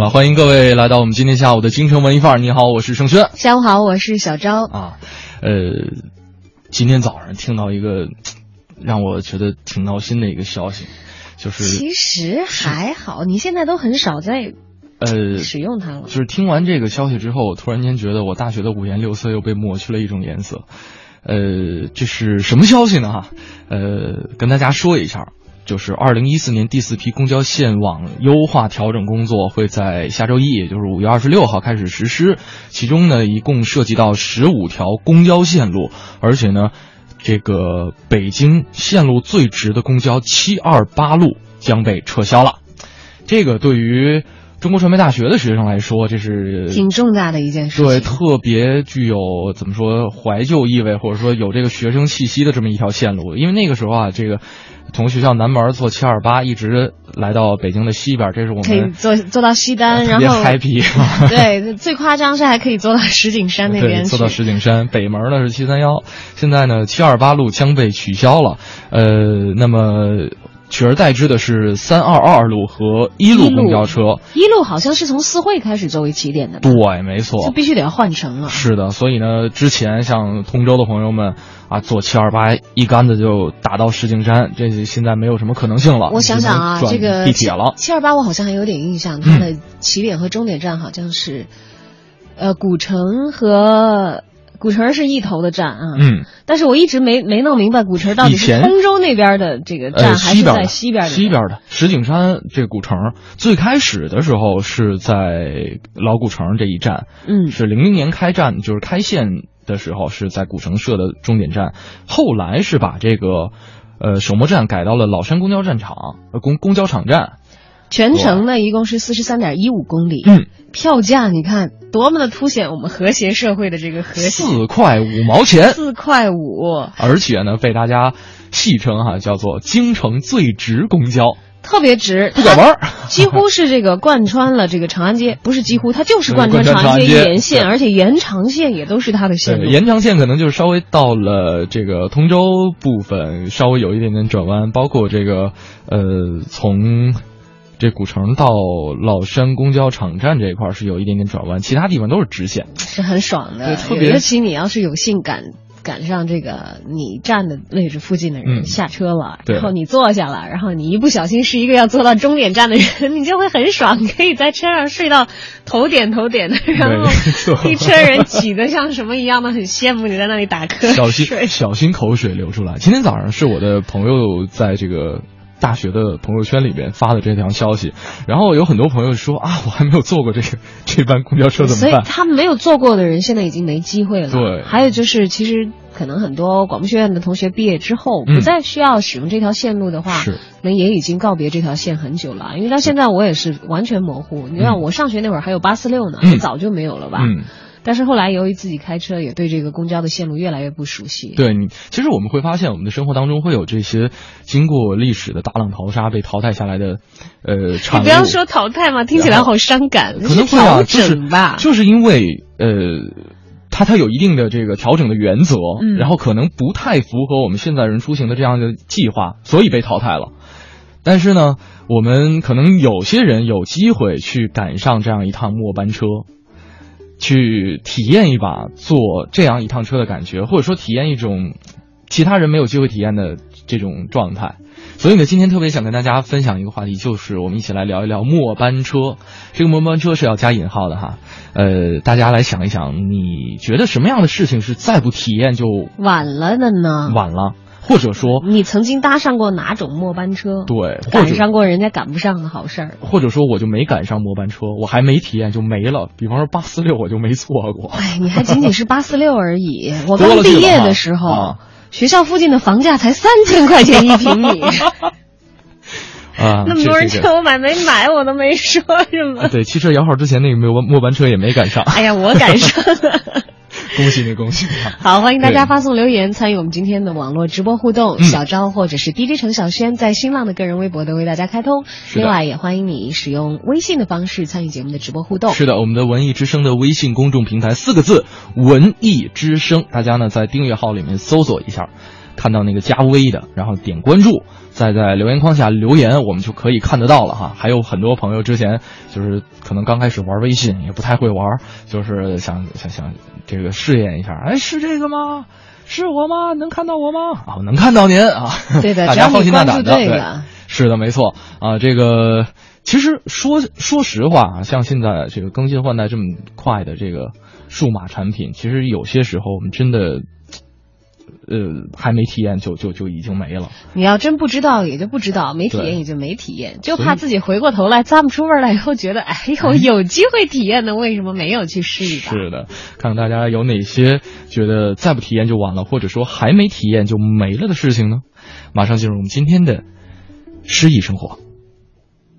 好，欢迎各位来到我们今天下午的京城文艺范儿。你好，我是盛轩。下午好，我是小昭。啊，呃，今天早上听到一个让我觉得挺闹心的一个消息，就是其实还好，你现在都很少在呃使用它了。就是听完这个消息之后，我突然间觉得我大学的五颜六色又被抹去了一种颜色。呃，这是什么消息呢？哈，呃，跟大家说一下。就是二零一四年第四批公交线网优化调整工作会在下周一，也就是五月二十六号开始实施。其中呢，一共涉及到十五条公交线路，而且呢，这个北京线路最直的公交七二八路将被撤销了。这个对于中国传媒大学的学生来说，这是挺重大的一件事。对，特别具有怎么说怀旧意味，或者说有这个学生气息的这么一条线路。因为那个时候啊，这个。从学校南门坐七二八一直来到北京的西边，这是我们可以坐坐到西单，然后 happy。对，最夸张是还可以坐到石景山那边坐到石景山北门呢是七三幺，现在呢七二八路将被取消了，呃，那么。取而代之的是三二二路和一路公交车。一路好像是从四惠开始作为起点的。对，没错。就必须得要换乘了。是的，所以呢，之前像通州的朋友们啊，坐七二八一杆子就打到石景山，这现在没有什么可能性了。我想想啊，这个地铁了。七二八我好像还有点印象，它的起点和终点站好像是，呃，古城和。古城是一头的站啊，嗯，但是我一直没没弄明白古城到底是通州那边的这个站还是在西边的。西边的石景山这个古城最开始的时候是在老古城这一站，嗯，是零零年开站，就是开线的时候是在古城设的终点站，后来是把这个呃首末站改到了老山公交站场呃公公交场站。全程呢，一共是四十三点一五公里。嗯，票价你看多么的凸显我们和谐社会的这个和谐。四块五毛钱。四块五。而且呢，被大家戏称哈叫做京城最值公交，特别值，不拐弯，几乎是这个贯穿了这个长安街，不是几乎，它就是贯穿长安街沿线，而且延长线也都是它的线路。延长线可能就是稍微到了这个通州部分，稍微有一点点转弯，包括这个呃从。这古城到老山公交场站这一块是有一点点转弯，其他地方都是直线，是很爽的。特别尤其你要是有幸赶赶上这个你站的位置附近的人下车了，然后你坐下了，然后你一不小心是一个要坐到终点站的人，你就会很爽，可以在车上睡到头点头点的，然后一车人挤得像什么一样的，很羡慕你在那里打瞌小心小心口水流出来。今天早上是我的朋友在这个。大学的朋友圈里边发的这条消息，然后有很多朋友说啊，我还没有坐过这个 这班公交车怎么办？所以他们没有坐过的人现在已经没机会了。对，还有就是其实可能很多广播学院的同学毕业之后不再需要使用这条线路的话，那也已经告别这条线很久了。因为到现在我也是完全模糊。你看我上学那会儿还有八四六呢，早就没有了吧？嗯。但是后来由于自己开车，也对这个公交的线路越来越不熟悉。对你，其实我们会发现，我们的生活当中会有这些经过历史的大浪淘沙被淘汰下来的，呃，产物。你不要说淘汰嘛，听起来好伤感。可能会啊，就是吧，就是因为呃，它它有一定的这个调整的原则，然后可能不太符合我们现在人出行的这样的计划，所以被淘汰了。但是呢，我们可能有些人有机会去赶上这样一趟末班车。去体验一把坐这样一趟车的感觉，或者说体验一种其他人没有机会体验的这种状态。所以呢，今天特别想跟大家分享一个话题，就是我们一起来聊一聊末班车。这个末班车是要加引号的哈。呃，大家来想一想，你觉得什么样的事情是再不体验就晚了的呢？晚了。或者说，你曾经搭上过哪种末班车？对，赶上过人家赶不上的好事儿。或者说，我就没赶上末班车，我还没体验就没了。比方说八四六，我就没错过。哎，你还仅仅是八四六而已。我刚毕业的时候，学校附近的房价才三千块钱一平米。啊，那么多人劝我买没买，我都没说什么。对，汽车摇号之前那个末末班车也没赶上。哎呀，我赶上了。恭喜你，恭喜你！好，欢迎大家发送留言参与我们今天的网络直播互动。小昭或者是 DJ 陈小轩在新浪的个人微博都为大家开通。另外，也欢迎你使用微信的方式参与节目的直播互动。是的，我们的文艺之声的微信公众平台四个字“文艺之声”，大家呢在订阅号里面搜索一下。看到那个加微的，然后点关注，再在留言框下留言，我们就可以看得到了哈。还有很多朋友之前就是可能刚开始玩微信也不太会玩，就是想想想这个试验一下，哎，是这个吗？是我吗？能看到我吗？啊，能看到您啊。对的，大家放心大胆的。对，是的，没错啊。这个其实说说实话啊，像现在这个更新换代这么快的这个数码产品，其实有些时候我们真的。呃，还没体验就就就已经没了。你要真不知道，也就不知道；没体验也就没体验。就怕自己回过头来咂不出味来，以后觉得哎呦，有机会体验的，为什么没有去试一把？是的，看看大家有哪些觉得再不体验就晚了，或者说还没体验就没了的事情呢？马上进入我们今天的诗意生活。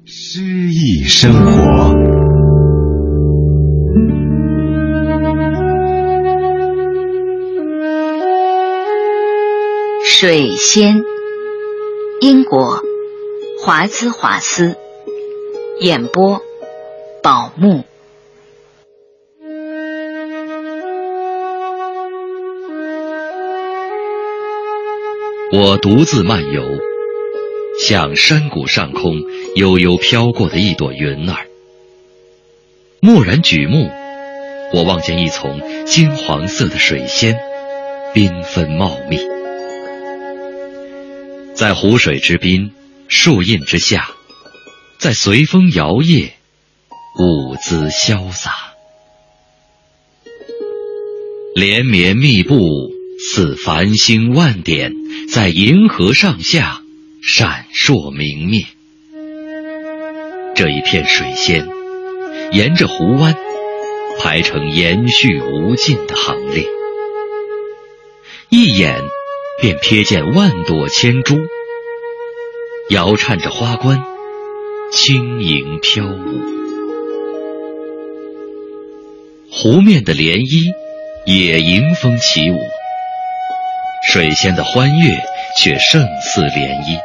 诗意生活。水仙，英国，华兹华斯，演播，宝木。我独自漫游，像山谷上空悠悠飘过的一朵云儿。蓦然举目，我望见一丛金黄色的水仙，缤纷茂密。在湖水之滨，树荫之下，在随风摇曳，舞姿潇洒，连绵密布，似繁星万点，在银河上下闪烁明灭。这一片水仙，沿着湖湾排成延续无尽的行列，一眼。便瞥见万朵千株，摇颤着花冠，轻盈飘舞。湖面的涟漪也迎风起舞，水仙的欢悦却胜似涟漪。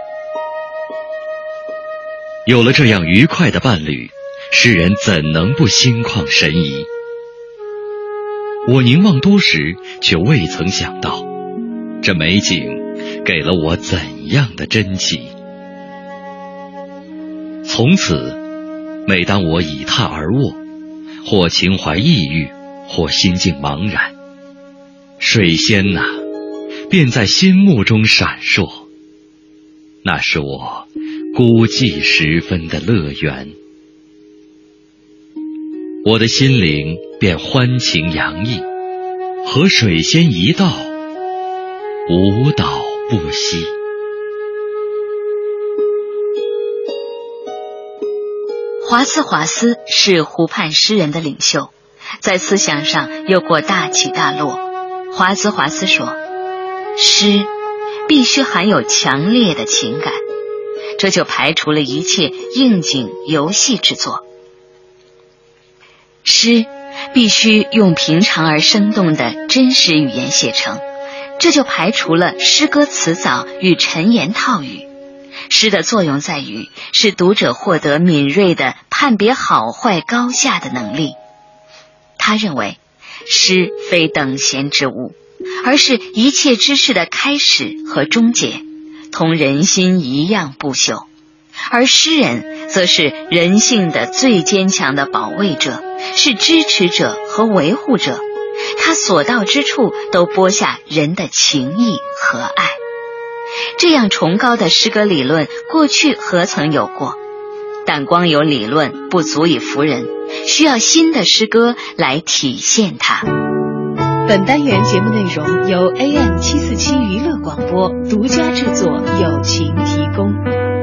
有了这样愉快的伴侣，诗人怎能不心旷神怡？我凝望多时，却未曾想到。这美景给了我怎样的真奇？从此，每当我倚榻而卧，或情怀抑郁，或心境茫然，水仙呐，便在心目中闪烁。那是我孤寂时分的乐园，我的心灵便欢情洋溢，和水仙一道。舞蹈不息。华兹华斯是湖畔诗人的领袖，在思想上有过大起大落。华兹华斯说：“诗必须含有强烈的情感，这就排除了一切应景游戏之作。诗必须用平常而生动的真实语言写成。”这就排除了诗歌词藻与陈言套语。诗的作用在于使读者获得敏锐的判别好坏高下的能力。他认为，诗非等闲之物，而是一切知识的开始和终结，同人心一样不朽。而诗人则是人性的最坚强的保卫者，是支持者和维护者。他所到之处都播下人的情谊和爱，这样崇高的诗歌理论过去何曾有过？但光有理论不足以服人，需要新的诗歌来体现它。本单元节目内容由 AM 七四七娱乐广播独家制作，友情提供。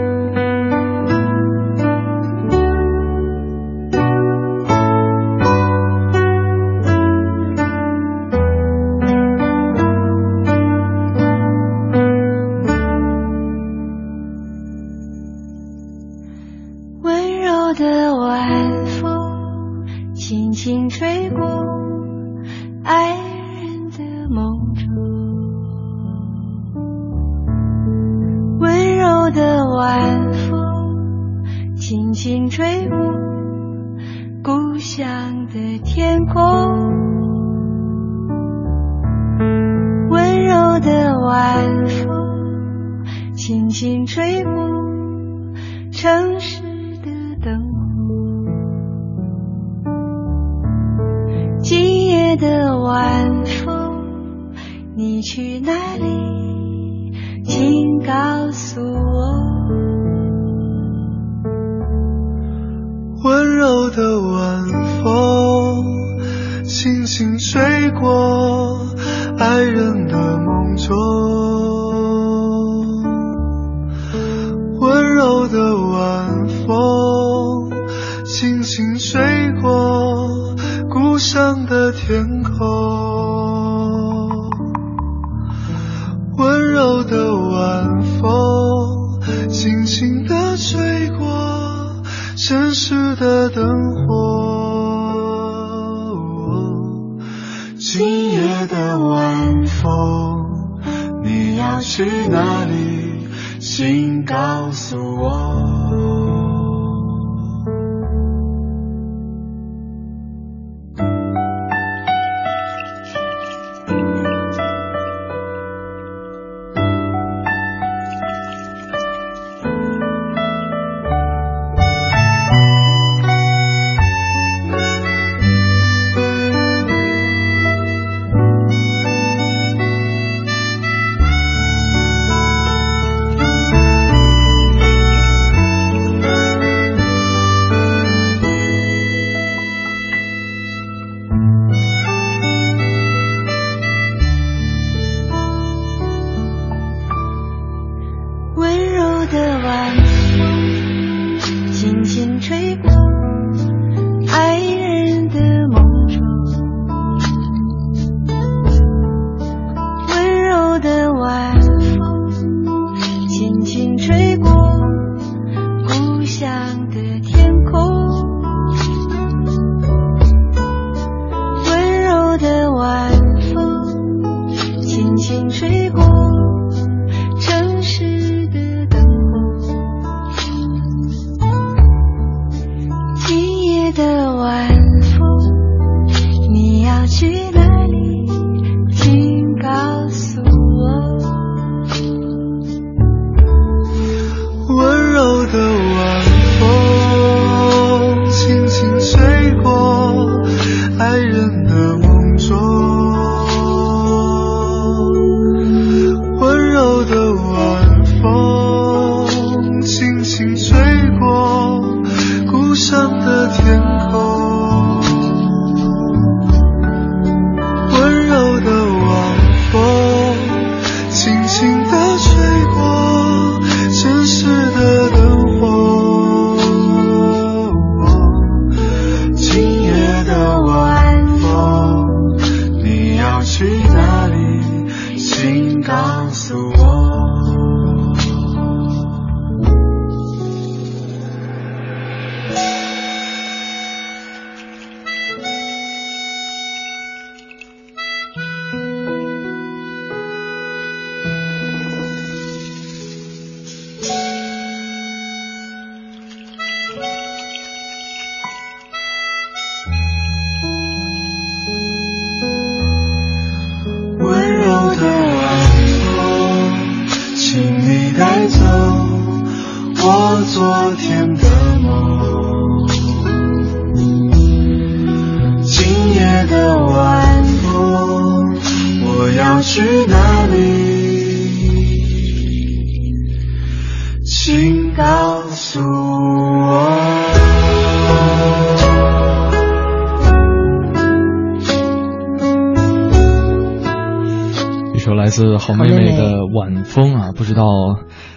好妹妹的晚风啊，不知道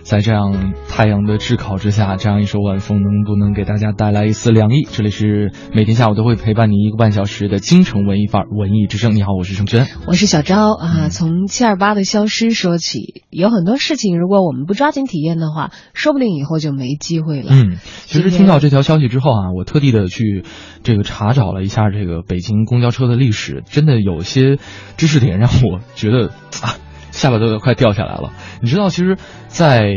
在这样太阳的炙烤之下，这样一首晚风能不能给大家带来一丝凉意？这里是每天下午都会陪伴你一个半小时的京城文艺范儿文艺之声。你好，我是盛轩，我是小昭啊。从七二八的消失说起，有很多事情，如果我们不抓紧体验的话，说不定以后就没机会了。嗯，其实听到这条消息之后啊，我特地的去这个查找了一下这个北京公交车的历史，真的有些知识点让我觉得啊。下巴都快掉下来了。你知道，其实，在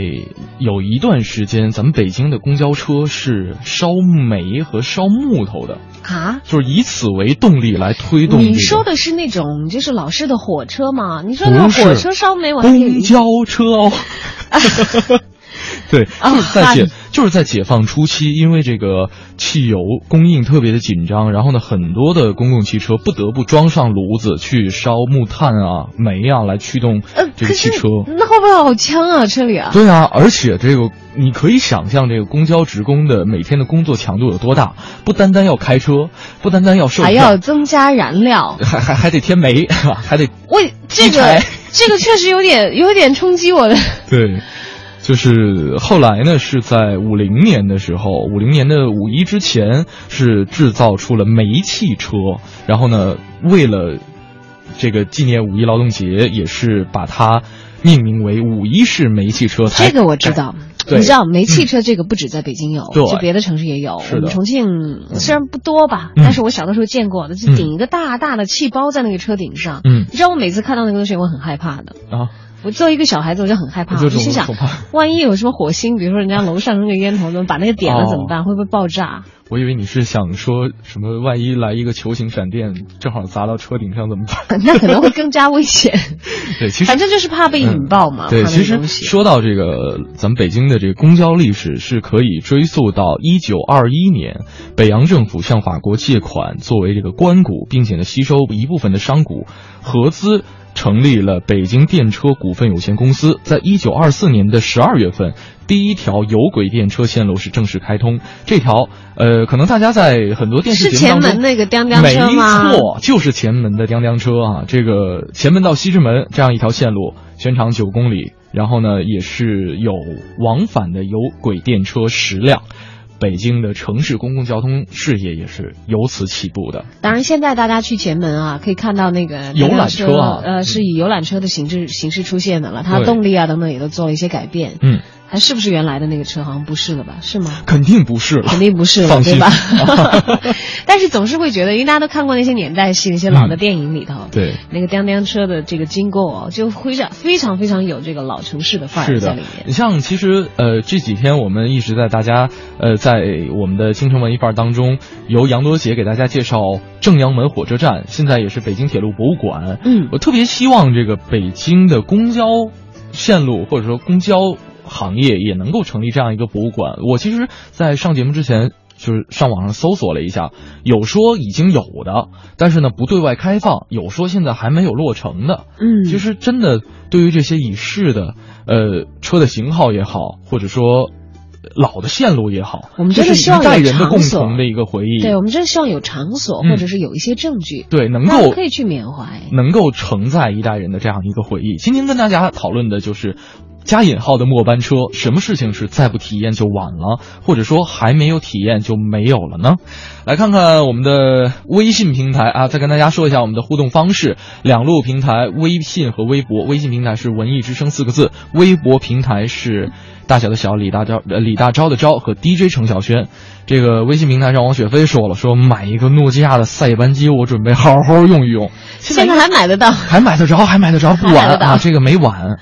有一段时间，咱们北京的公交车是烧煤和烧木头的啊，就是以此为动力来推动。你说的是那种就是老式的火车吗？你说那火车烧煤，我公交车哦。对，就是在解，就是在解放初期，因为这个汽油供应特别的紧张，然后呢，很多的公共汽车不得不装上炉子去烧木炭啊、煤啊来驱动这个汽车。那会不会好呛啊？车里啊？对啊，而且这个你可以想象，这个公交职工的每天的工作强度有多大？不单单要开车，不单单要售，还要增加燃料，还还还得添煤，还得为这个这个确实有点有点冲击我的。对。就是后来呢，是在五零年的时候，五零年的五一之前是制造出了煤气车，然后呢，为了这个纪念五一劳动节，也是把它命名为五一式煤气车。这个我知道，你知道煤气车这个不止在北京有，就别的城市也有。我们重庆虽然不多吧，但是我小的时候见过的，就顶一个大大的气包在那个车顶上。嗯，你知道我每次看到那个东西，我很害怕的啊。我作为一个小孩子，我就很害怕。我就心想，万一有什么火星，比如说人家楼上扔个烟头，怎么把那个点了怎么办？会不会爆炸？我以为你是想说什么，万一来一个球形闪电，正好砸到车顶上怎么办？那可能会更加危险。对，其实反正就是怕被引爆嘛。对，其实说到这个，咱们北京的这个公交历史是可以追溯到一九二一年，北洋政府向法国借款作为这个官股，并且呢吸收一部分的商股，合资。成立了北京电车股份有限公司，在一九二四年的十二月份，第一条有轨电车线路是正式开通。这条，呃，可能大家在很多电视节目当中，那个叮叮车没错，就是前门的叮叮车啊。这个前门到西直门这样一条线路，全长九公里，然后呢，也是有往返的有轨电车十辆。北京的城市公共交通事业也是由此起步的。当然，现在大家去前门啊，可以看到那个游览车啊，呃，是以游览车的形式形式出现的了。它动力啊等等也都做了一些改变。嗯。还是不是原来的那个车？好像不是了吧？是吗？肯定不是了，肯定不是了，对吧？但是总是会觉得，因为大家都看过那些年代戏、那些老的电影里头，对那个当当车的这个经过，就非常非常非常有这个老城市的范儿在里面。你像其实呃这几天我们一直在大家呃在我们的京城文艺范儿当中，由杨多杰给大家介绍正阳门火车站，现在也是北京铁路博物馆。嗯，我特别希望这个北京的公交线路或者说公交。行业也能够成立这样一个博物馆。我其实，在上节目之前，就是上网上搜索了一下，有说已经有的，但是呢不对外开放；有说现在还没有落成的。嗯，其实真的对于这些已逝的，呃，车的型号也好，或者说老的线路也好，我们真的希望一代人的共同的一个回忆。对，我们真的希望有场所，或者是有一些证据，对，能够可以去缅怀，能够承载一代人的这样一个回忆。今天跟大家讨论的就是。加引号的末班车，什么事情是再不体验就晚了，或者说还没有体验就没有了呢？来看看我们的微信平台啊，再跟大家说一下我们的互动方式：两路平台，微信和微博。微信平台是文艺之声四个字，微博平台是大小的小李大钊呃李大钊的钊和 DJ 程晓轩。这个微信平台上，王雪飞说了，说买一个诺基亚的塞班机，我准备好好用一用。现在还买得到？还买得着？还买得着？不晚啊，这个没晚。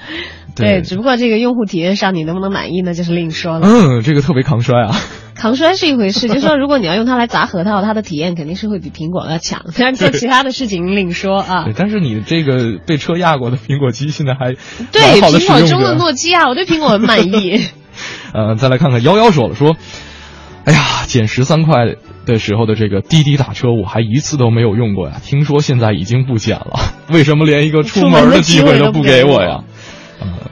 对，只不过这个用户体验上你能不能满意呢？就是另说了。嗯，这个特别抗摔啊。抗摔是一回事，就是说如果你要用它来砸核桃，它的体验肯定是会比苹果要强。但是做其他的事情另说啊。对，但是你这个被车压过的苹果机现在还对苹果中的诺基亚，我对苹果很满意。呃，再来看看幺幺说了说，哎呀，减十三块的时候的这个滴滴打车，我还一次都没有用过呀。听说现在已经不减了，为什么连一个出门的机会都不给我呀？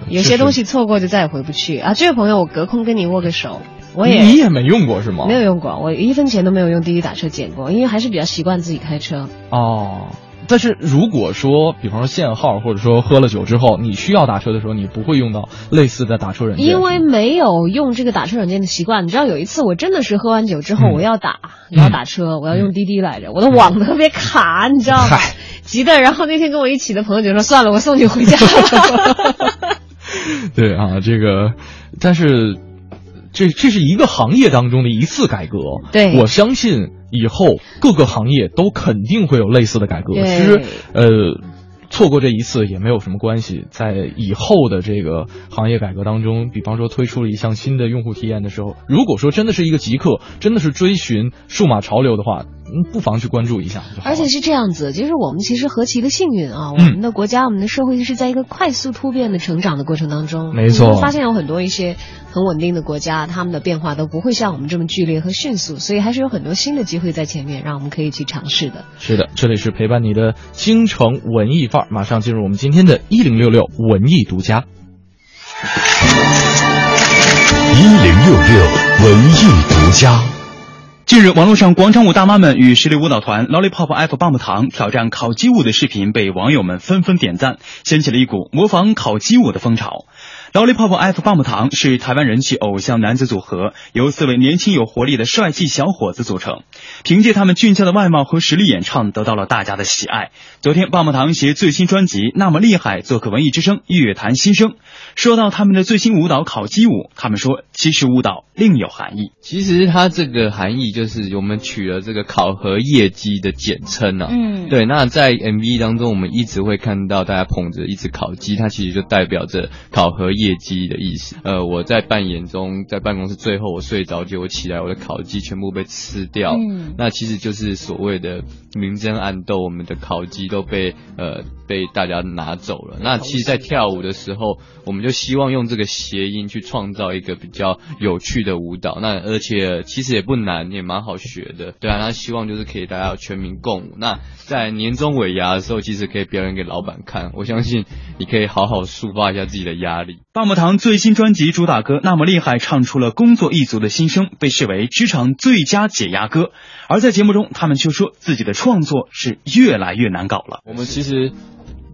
有些东西错过就再也回不去啊！这位朋友，我隔空跟你握个手。我也你也没用过是吗？没有用过，我一分钱都没有用滴滴打车捡过，因为还是比较习惯自己开车。哦，但是如果说，比方说限号，或者说喝了酒之后，你需要打车的时候，你不会用到类似的打车软件。因为没有用这个打车软件的习惯。你知道有一次我真的是喝完酒之后，我要打，我要打车，我要用滴滴来着，我的网特别卡，你知道吗？急的。然后那天跟我一起的朋友就说：“算了，我送你回家。”对啊，这个，但是，这这是一个行业当中的一次改革。对，我相信以后各个行业都肯定会有类似的改革。其实，呃，错过这一次也没有什么关系，在以后的这个行业改革当中，比方说推出了一项新的用户体验的时候，如果说真的是一个极客，真的是追寻数码潮流的话，嗯，不妨去关注一下。而且是这样子，就是我们其实何其的幸运啊！我们的国家、我们的社会是在一个快速突变的成长的过程当中。没错，发现有很多一些很稳定的国家，他们的变化都不会像我们这么剧烈和迅速，所以还是有很多新的机会在前面，让我们可以去尝试的。是的，这里是陪伴你的京城文艺范儿，马上进入我们今天的一零六六文艺独家。一零六六文艺独家。近日，网络上广场舞大妈们与实力舞蹈团 Lollipop F 棒棒糖挑战烤鸡舞的视频被网友们纷纷点赞，掀起了一股模仿烤鸡舞的风潮。Lollipop F 棒棒糖是台湾人气偶像男子组合，由四位年轻有活力的帅气小伙子组成。凭借他们俊俏的外貌和实力演唱，得到了大家的喜爱。昨天，棒棒糖携最新专辑《那么厉害》做客文艺之声乐坛新生。说到他们的最新舞蹈烤鸡舞，他们说其实舞蹈另有含义。其实它这个含义就是我们取了这个考核业绩的简称啊。嗯，对。那在 MV 当中，我们一直会看到大家捧着一只烤鸡，它其实就代表着考核业。业绩的意思。呃，我在扮演中，在办公室最后我睡着，结果起来我的烤鸡全部被吃掉。嗯，那其实就是所谓的明争暗斗，我们的烤鸡都被呃被大家拿走了。那其实，在跳舞的时候，我们就希望用这个谐音去创造一个比较有趣的舞蹈。那而且其实也不难，也蛮好学的。对啊，那希望就是可以大家全民共舞。那在年终尾牙的时候，其实可以表演给老板看。我相信你可以好好抒发一下自己的压力。棒棒糖最新专辑主打歌《那么厉害》唱出了工作一族的心声，被视为职场最佳解压歌。而在节目中，他们却说自己的创作是越来越难搞了。我们其实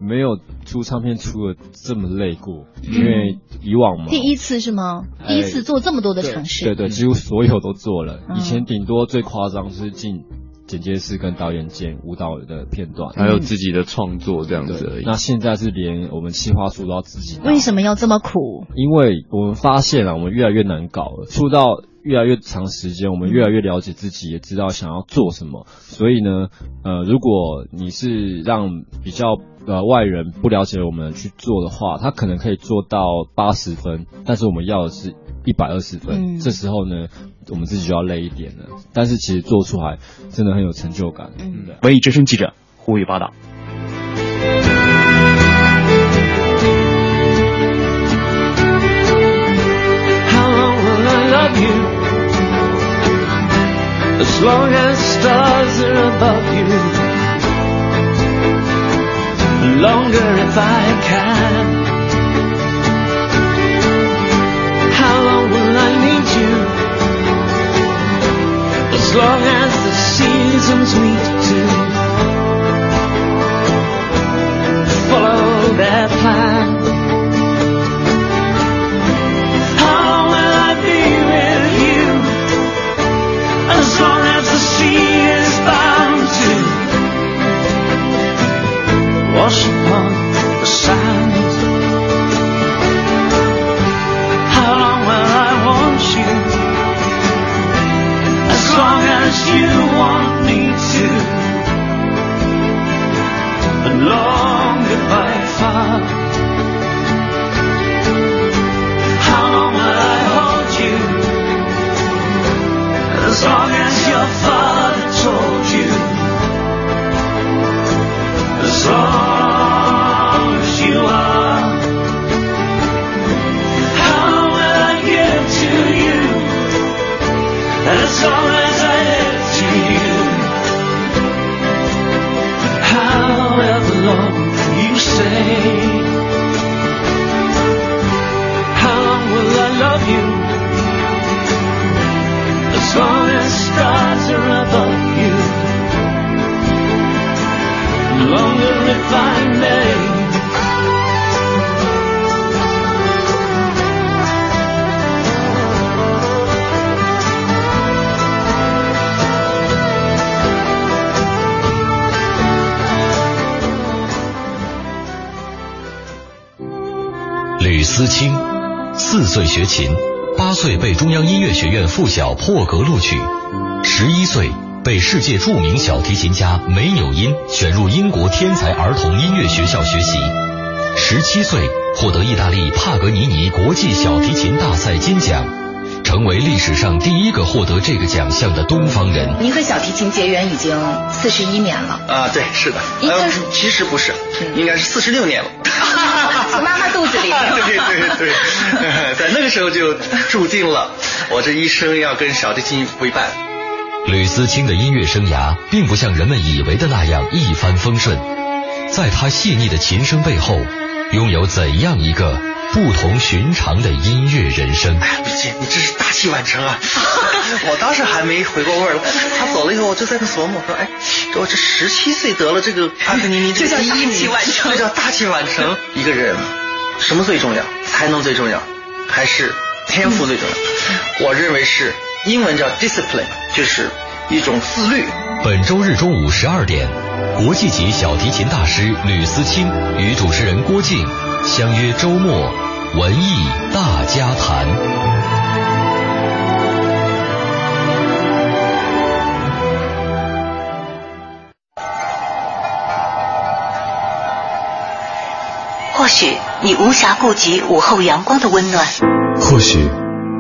没有出唱片出的这么累过，因为以往嘛，第一次是吗？第一次做这么多的尝试，对对，几乎所有都做了。以前顶多最夸张是进。剪接师跟导演剪舞蹈的片段，还有自己的创作这样子而已。那现在是连我们企划书都要自己。为什么要这么苦？因为我们发现啊，我们越来越难搞了。出道越来越长时间，我们越来越了解自己，也知道想要做什么。所以呢，呃，如果你是让比较呃外人不了解我们去做的话，他可能可以做到八十分，但是我们要的是一百二十分。这时候呢？我们自己就要累一点了，但是其实做出来真的很有成就感。嗯，文艺之声记者胡宇报道。as long as stars are above you. Longer if I can. How long will I need you? As long as the seasons meet to follow their plan. Wash upon the sand. How long will I want you? As long as you want me to. And long goodbye far. How long will I hold you? As long as your father told you. As long as you are. How will I give to you? As long as how long will I love you? As long as stars are Longer if I may. 思清，四岁学琴，八岁被中央音乐学院附小破格录取，十一岁被世界著名小提琴家梅纽因选入英国天才儿童音乐学校学习。十七岁获得意大利帕格尼尼国际小提琴大赛金奖，成为历史上第一个获得这个奖项的东方人。您和小提琴结缘已经四十一年了啊？对，是的。呃，其实不是，应该是四十六年了。从妈妈肚子里。对对对，在那个时候就注定了我这一生要跟小提琴为伴。吕思清的音乐生涯并不像人们以为的那样一帆风顺，在他细腻的琴声背后。拥有怎样一个不同寻常的音乐人生？哎，毕竟你这是大器晚成啊！我当时还没回过味儿，他走了以后，我就在那琢磨说：“哎，我这十七岁得了这个帕克尼尼这 个第一名，这叫大器晚成。一个人什么最重要？才能最重要，还是天赋最重要？我认为是英文叫 discipline，就是一种自律。本周日中午十二点，国际级小提琴大师吕思清与主持人郭靖相约周末文艺大家谈。或许你无暇顾及午后阳光的温暖，或许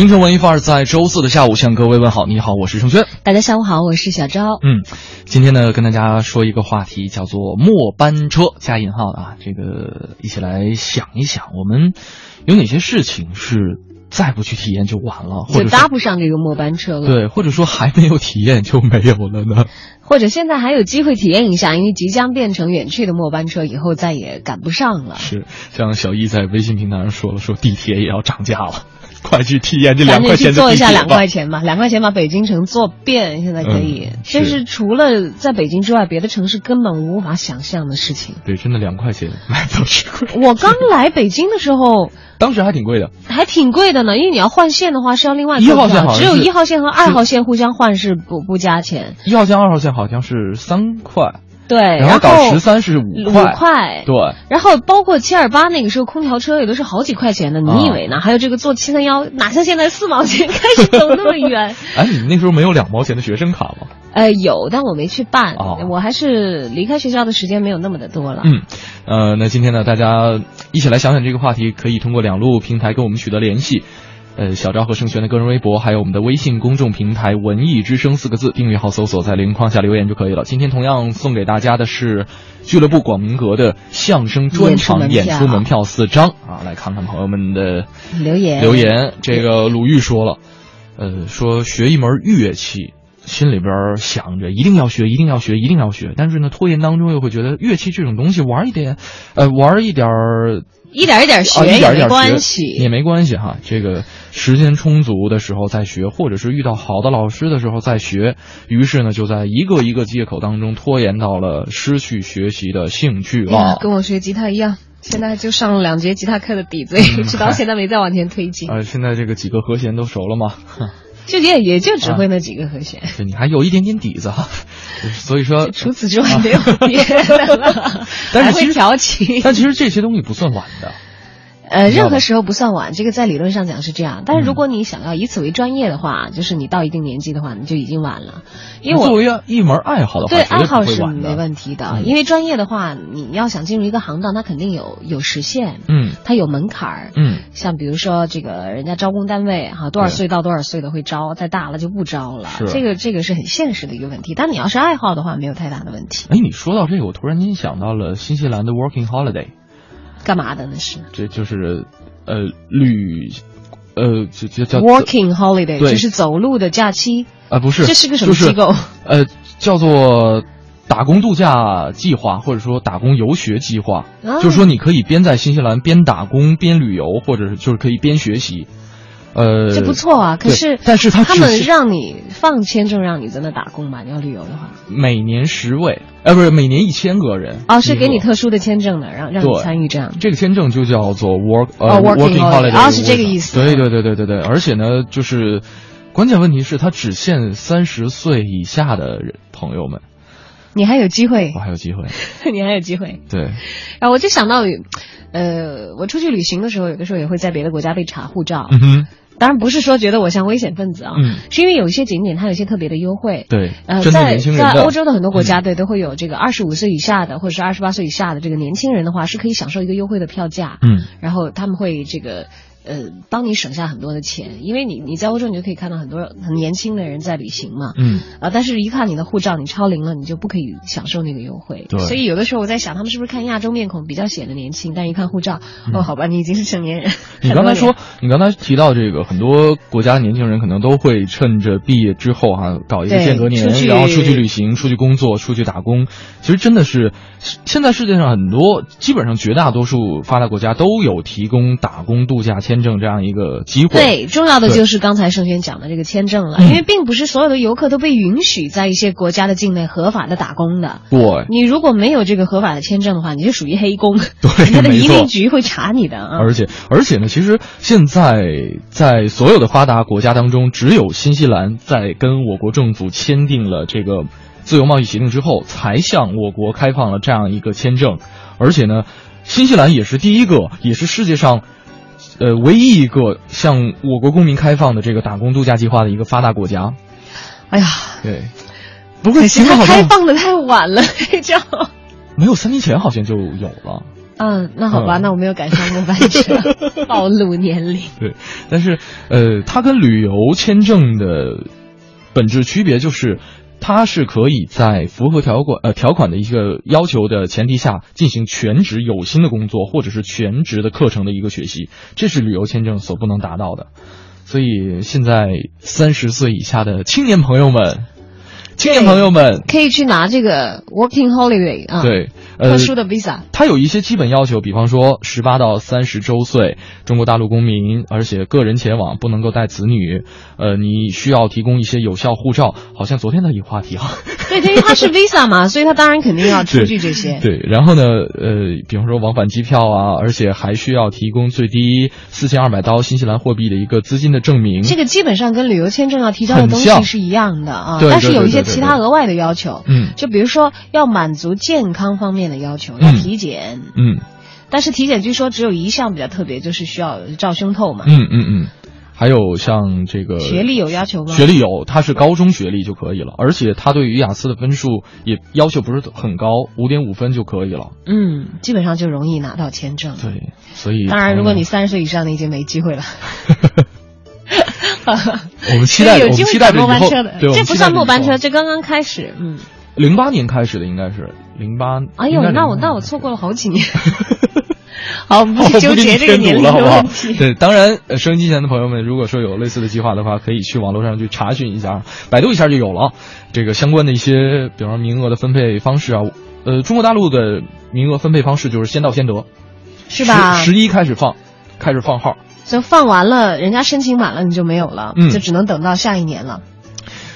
京城文艺范儿在周四的下午向各位问好，你好，我是盛轩。大家下午好，我是小昭。嗯，今天呢，跟大家说一个话题，叫做末班车加引号的啊，这个一起来想一想，我们有哪些事情是再不去体验就晚了，或者搭不上这个末班车了？对，或者说还没有体验就没有了呢？或者现在还有机会体验一下，因为即将变成远去的末班车，以后再也赶不上了。是，像小易在微信平台上说了，说地铁也要涨价了。快去体验这两块钱的坐一下两块钱吧，两块钱把北京城做遍，现在可以。这是除了在北京之外，别的城市根本无法想象的事情。对，真的两块钱买不到吃亏。我刚来北京的时候，当时还挺贵的，还挺贵的呢。因为你要换线的话是要另外一号线，只有一号线和二号线互相换是不不加钱。一号线、二号线好像是三块。对，然后到十三是五块，五块，对，然后包括七二八那个时候空调车也都是好几块钱的，你以为呢？还有这个坐七三幺，哪像现在四毛钱 开始走那么远？哎，你们那时候没有两毛钱的学生卡吗？呃，有，但我没去办，我还是离开学校的时间没有那么的多了。嗯，呃，那今天呢，大家一起来想想这个话题，可以通过两路平台跟我们取得联系。呃，小昭和盛璇的个人微博，还有我们的微信公众平台“文艺之声”四个字，订阅号搜索，在留言框下留言就可以了。今天同样送给大家的是俱乐部广明阁的相声专场演出门票四张啊，来看看朋友们的留言。留言，这个鲁豫说了，呃，说学一门乐器，心里边想着一定要学，一定要学，一定要学，但是呢，拖延当中又会觉得乐器这种东西玩一点，呃，玩一点儿。一点一点学也没关系，也没关系哈。这个时间充足的时候再学，或者是遇到好的老师的时候再学。于是呢，就在一个一个借口当中拖延到了失去学习的兴趣了。跟我学吉他一样，现在就上了两节吉他课的底子，一直到现在没再往前推进。啊，现在这个几个和弦都熟了吗？就也也就只会那几个和弦。你还有一点点底子哈，所以说除此之外没有别的了。但是会调琴，但其实这些东西不算晚的。呃，任何时候不算晚，这个在理论上讲是这样。但是如果你想要以此为专业的话，就是你到一定年纪的话，你就已经晚了。因为作为一门爱好的话，对爱好是没问题的。因为专业的话，你要想进入一个行当，它肯定有有时限，嗯，它有门槛儿，嗯。像比如说这个人家招工单位哈，多少岁到多少岁的会招，再大了就不招了。这个这个是很现实的一个问题。但你要是爱好的话，没有太大的问题。哎，你说到这个，我突然间想到了新西兰的 Working Holiday，干嘛的那是？这就是。呃，旅，呃，就就叫 working holiday，就是走路的假期啊，不是，这是个什么机构？呃，叫做打工度假计划，或者说打工游学计划，就是说你可以边在新西兰边打工边旅游，或者是就是可以边学习。呃，这不错啊。可是，但是他他们让你放签证，让你在那打工嘛？你要旅游的话，每年十位，呃，不是每年一千个人。哦，是给你特殊的签证的，让让你参与这样。这个签证就叫做 work 呃 working holiday，哦，是这个意思。对对对对对对，而且呢，就是关键问题是，他只限三十岁以下的人朋友们。你还有机会，我还有机会，你还有机会。对，然后我就想到，呃，我出去旅行的时候，有的时候也会在别的国家被查护照。嗯哼。当然不是说觉得我像危险分子啊，嗯，是因为有一些景点它有一些特别的优惠。对，呃，在在欧洲的很多国家，对，都会有这个二十五岁以下的或者是二十八岁以下的这个年轻人的话，是可以享受一个优惠的票价。嗯，然后他们会这个。呃，帮你省下很多的钱，因为你你在欧洲，你就可以看到很多很年轻的人在旅行嘛。嗯。啊，但是一看你的护照，你超龄了，你就不可以享受那个优惠。对。所以有的时候我在想，他们是不是看亚洲面孔比较显得年轻，但一看护照，哦，好吧，你已经是成年人。你刚才说，你刚才提到这个，很多国家年轻人可能都会趁着毕业之后哈，搞一个间隔年，然后出去旅行、出去工作、出去打工。其实真的是，现在世界上很多，基本上绝大多数发达国家都有提供打工度假签证这样一个。机会对，重要的就是刚才盛轩讲的这个签证了，因为并不是所有的游客都被允许在一些国家的境内合法的打工的。对，你如果没有这个合法的签证的话，你就属于黑工。对，他的移民局会查你的啊。而且，而且呢，其实现在在所有的发达国家当中，只有新西兰在跟我国政府签订了这个自由贸易协定之后，才向我国开放了这样一个签证。而且呢，新西兰也是第一个，也是世界上。呃，唯一一个向我国公民开放的这个打工度假计划的一个发达国家，哎呀，对，不过其实开放的太晚了，这没有三年前好像就有了。嗯，那好吧，那我没有赶上末班车，暴露年龄。对，但是呃，它跟旅游签证的本质区别就是。它是可以在符合条款呃条款的一个要求的前提下进行全职有薪的工作，或者是全职的课程的一个学习，这是旅游签证所不能达到的。所以现在三十岁以下的青年朋友们。青年朋友们可以去拿这个 Working Holiday 啊，对，特殊的 Visa。它有一些基本要求，比方说十八到三十周岁，中国大陆公民，而且个人前往不能够带子女，呃，你需要提供一些有效护照。好像昨天的一个话题哈。对，因为它是 Visa 嘛，所以它当然肯定要出具这些。对，然后呢，呃，比方说往返机票啊，而且还需要提供最低四千二百刀新西兰货币的一个资金的证明。这个基本上跟旅游签证要提交的东西是一样的啊，但是有一些。其他额外的要求，嗯，就比如说要满足健康方面的要求，要体检，嗯，但是体检据说只有一项比较特别，就是需要照胸透嘛，嗯嗯嗯，还有像这个学历有要求吗？学历有，他是高中学历就可以了，而且他对于雅思的分数也要求不是很高，五点五分就可以了，嗯，基本上就容易拿到签证，对，所以当然如果你三十岁以上，你已经没机会了。我们期待，有机会待末班车的，这不算末班车，这刚刚开始。嗯，零八年开始的应该是零八。哎呦，那我那我错过了好几年。好，我们不纠结这个年龄的问题。对，当然，收音机前的朋友们，如果说有类似的计划的话，可以去网络上去查询一下，百度一下就有了这个相关的一些，比方说名额的分配方式啊。呃，中国大陆的名额分配方式就是先到先得，是吧？十一开始放，开始放号。就放完了，人家申请满了，你就没有了，就只能等到下一年了。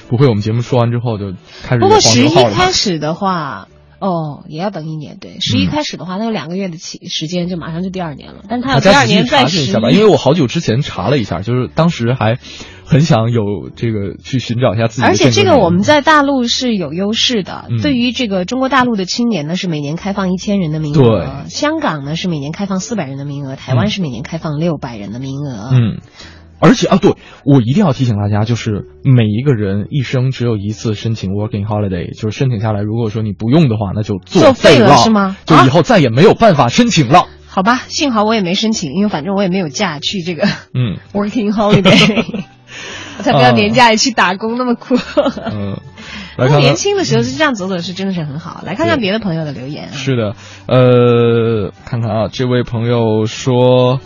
不会，我们节目说完之后就开始。不过十一开始的话，哦，也要等一年。对，十一开始的话，它有两个月的期时间，就马上就第二年了。但是它有第二年再查一下吧，因为我好久之前查了一下，就是当时还。很想有这个去寻找一下自己，而且这个我们在大陆是有优势的。对于这个中国大陆的青年呢，是每年开放一千人的名额；对，香港呢是每年开放四百人的名额；台湾是每年开放六百人的名额。嗯，而且啊，对我一定要提醒大家，就是每一个人一生只有一次申请 Working Holiday，就是申请下来，如果说你不用的话，那就作废了，是吗？就以后再也没有办法申请了。好吧，幸好我也没申请，因为反正我也没有假去这个嗯 Working Holiday。我才不要年假也去打工那么苦。嗯，年轻的时候是这样走走是真的是很好。来看看别的朋友的留言。是的，呃，看看啊，这位朋友说，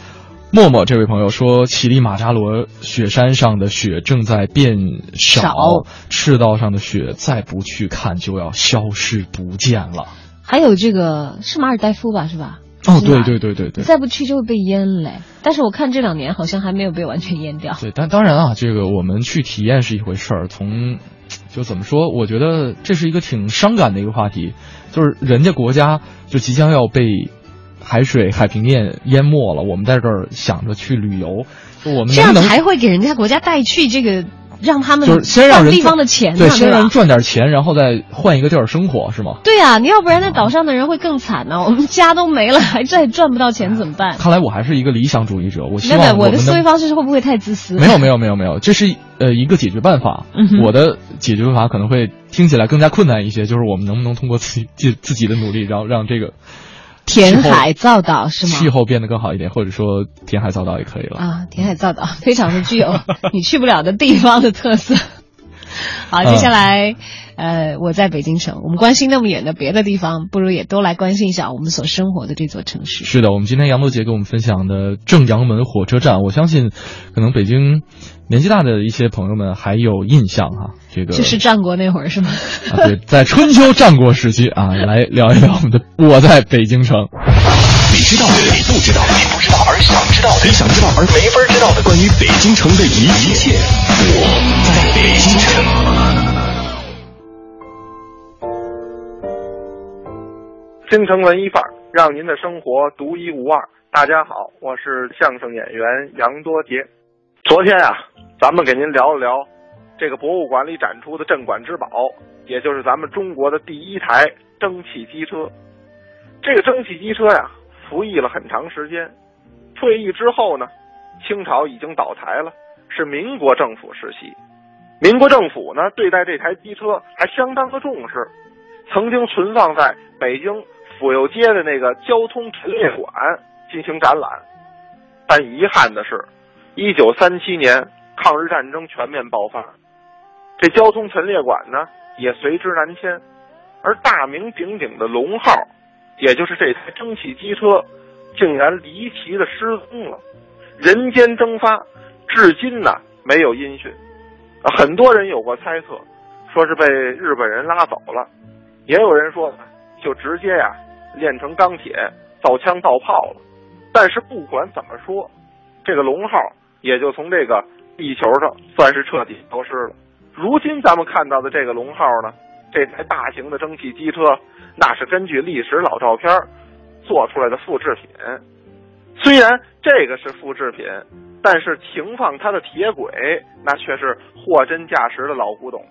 默默这位朋友说，乞力马扎罗雪山上的雪正在变少，赤道上的雪再不去看就要消失不见了。还有这个是马尔代夫吧？是吧？哦，对对对对对，再不去就会被淹嘞。但是我看这两年好像还没有被完全淹掉。对，但当然啊，这个我们去体验是一回事儿，从就怎么说，我觉得这是一个挺伤感的一个话题，就是人家国家就即将要被海水海平面淹没了，我们在这儿想着去旅游，我们这样才会给人家国家带去这个。让他们就是先让人地方的钱，对，先让人赚点钱，然后再换一个地儿生活，是吗？对呀，你要不然在岛上的人会更惨呢。我们家都没了，还再赚不到钱怎么办？看来我还是一个理想主义者。我希望我的思维方式会不会太自私？没有没有没有没有，这是呃一个解决办法。我的解决办法可能会听起来更加困难一些，就是我们能不能通过自己自自己的努力，然后让这个。填海造岛是吗？气候变得更好一点，或者说填海造岛也可以了啊！填海造岛 非常的具有 你去不了的地方的特色。好，接下来，呃，我在北京城，我们关心那么远的别的地方，不如也都来关心一下我们所生活的这座城市。是的，我们今天杨多杰给我们分享的正阳门火车站，我相信，可能北京年纪大的一些朋友们还有印象哈。这个就是战国那会儿是吗？啊，对，在春秋战国时期啊，来聊一聊我们的我在北京城。你知道的，你不知道的，你不知道而想知道的，你想知道而没法知道的关于北京城的一切，我在北京城。京城文艺范儿，让您的生活独一无二。大家好，我是相声演员杨多杰。昨天啊，咱们给您聊一聊这个博物馆里展出的镇馆之宝，也就是咱们中国的第一台蒸汽机车。这个蒸汽机车呀。服役了很长时间，退役之后呢，清朝已经倒台了，是民国政府时期。民国政府呢，对待这台机车还相当的重视，曾经存放在北京府右街的那个交通陈列馆进行展览。但遗憾的是，一九三七年抗日战争全面爆发，这交通陈列馆呢也随之南迁，而大名鼎鼎的龙号。也就是这台蒸汽机车，竟然离奇的失踪了，人间蒸发，至今呢没有音讯。很多人有过猜测，说是被日本人拉走了，也有人说就直接呀炼成钢铁造枪造炮了。但是不管怎么说，这个龙号也就从这个地球上算是彻底消失了。如今咱们看到的这个龙号呢，这台大型的蒸汽机车。那是根据历史老照片做出来的复制品，虽然这个是复制品，但是停放它的铁轨那却是货真价实的老古董。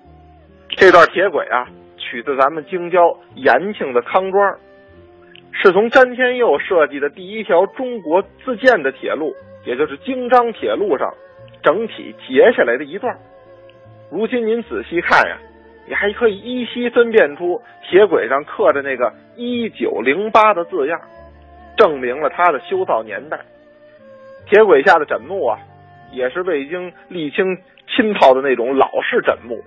这段铁轨啊，取自咱们京郊延庆的康庄，是从詹天佑设计的第一条中国自建的铁路，也就是京张铁路上整体截下来的一段。如今您仔细看呀。你还可以依稀分辨出铁轨上刻着那个“一九零八”的字样，证明了它的修造年代。铁轨下的枕木啊，也是未经沥青浸泡的那种老式枕木，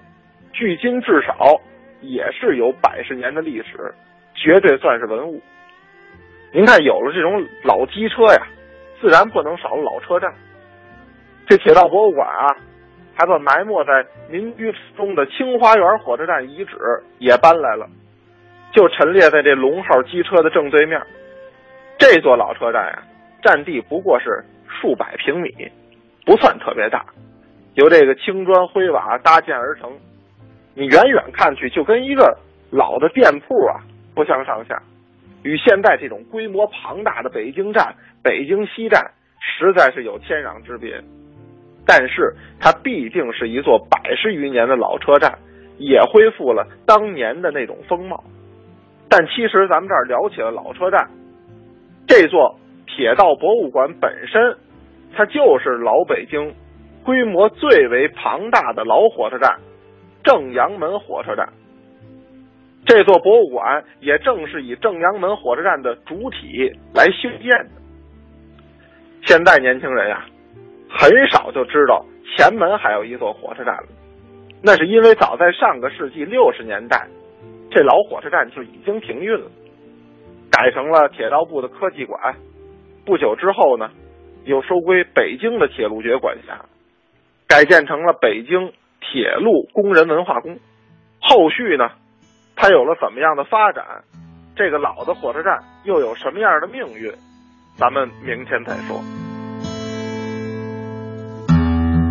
距今至少也是有百十年的历史，绝对算是文物。您看，有了这种老机车呀，自然不能少了老车站。这铁道博物馆啊。还把埋没在民居中的清华园火车站遗址也搬来了，就陈列在这龙号机车的正对面。这座老车站呀，占地不过是数百平米，不算特别大，由这个青砖灰瓦搭建而成。你远远看去，就跟一个老的店铺啊不相上下，与现在这种规模庞大的北京站、北京西站实在是有天壤之别。但是它毕竟是一座百十余年的老车站，也恢复了当年的那种风貌。但其实咱们这儿聊起了老车站，这座铁道博物馆本身，它就是老北京规模最为庞大的老火车站——正阳门火车站。这座博物馆也正是以正阳门火车站的主体来修建的。现在年轻人呀。很少就知道前门还有一座火车站了，那是因为早在上个世纪六十年代，这老火车站就已经停运了，改成了铁道部的科技馆。不久之后呢，又收归北京的铁路局管辖，改建成了北京铁路工人文化宫。后续呢，它有了怎么样的发展，这个老的火车站又有什么样的命运？咱们明天再说。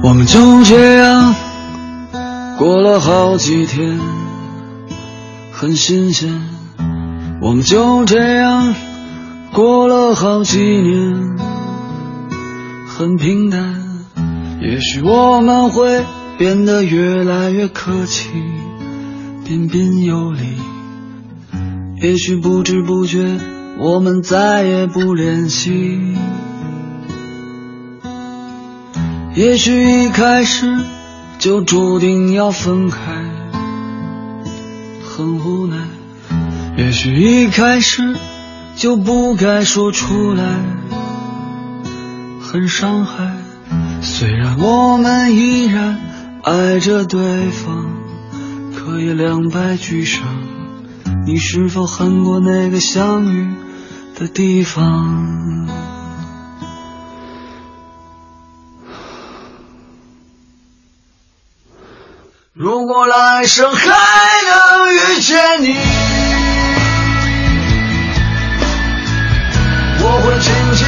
我们就这样过了好几天，很新鲜。我们就这样过了好几年，很平淡。也许我们会变得越来越客气，彬彬有礼。也许不知不觉，我们再也不联系。也许一开始就注定要分开，很无奈。也许一开始就不该说出来，很伤害。虽然我们依然爱着对方，可也两败俱伤。你是否恨过那个相遇的地方？如果来生还能遇见你，我会紧紧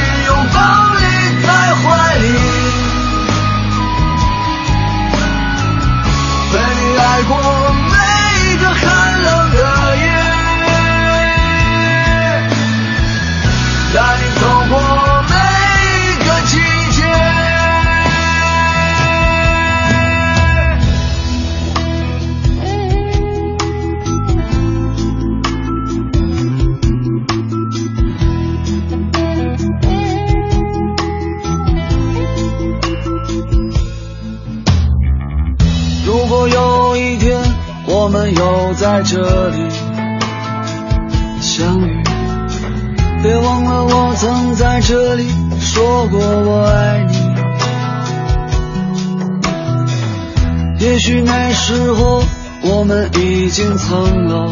时候我们已经苍老，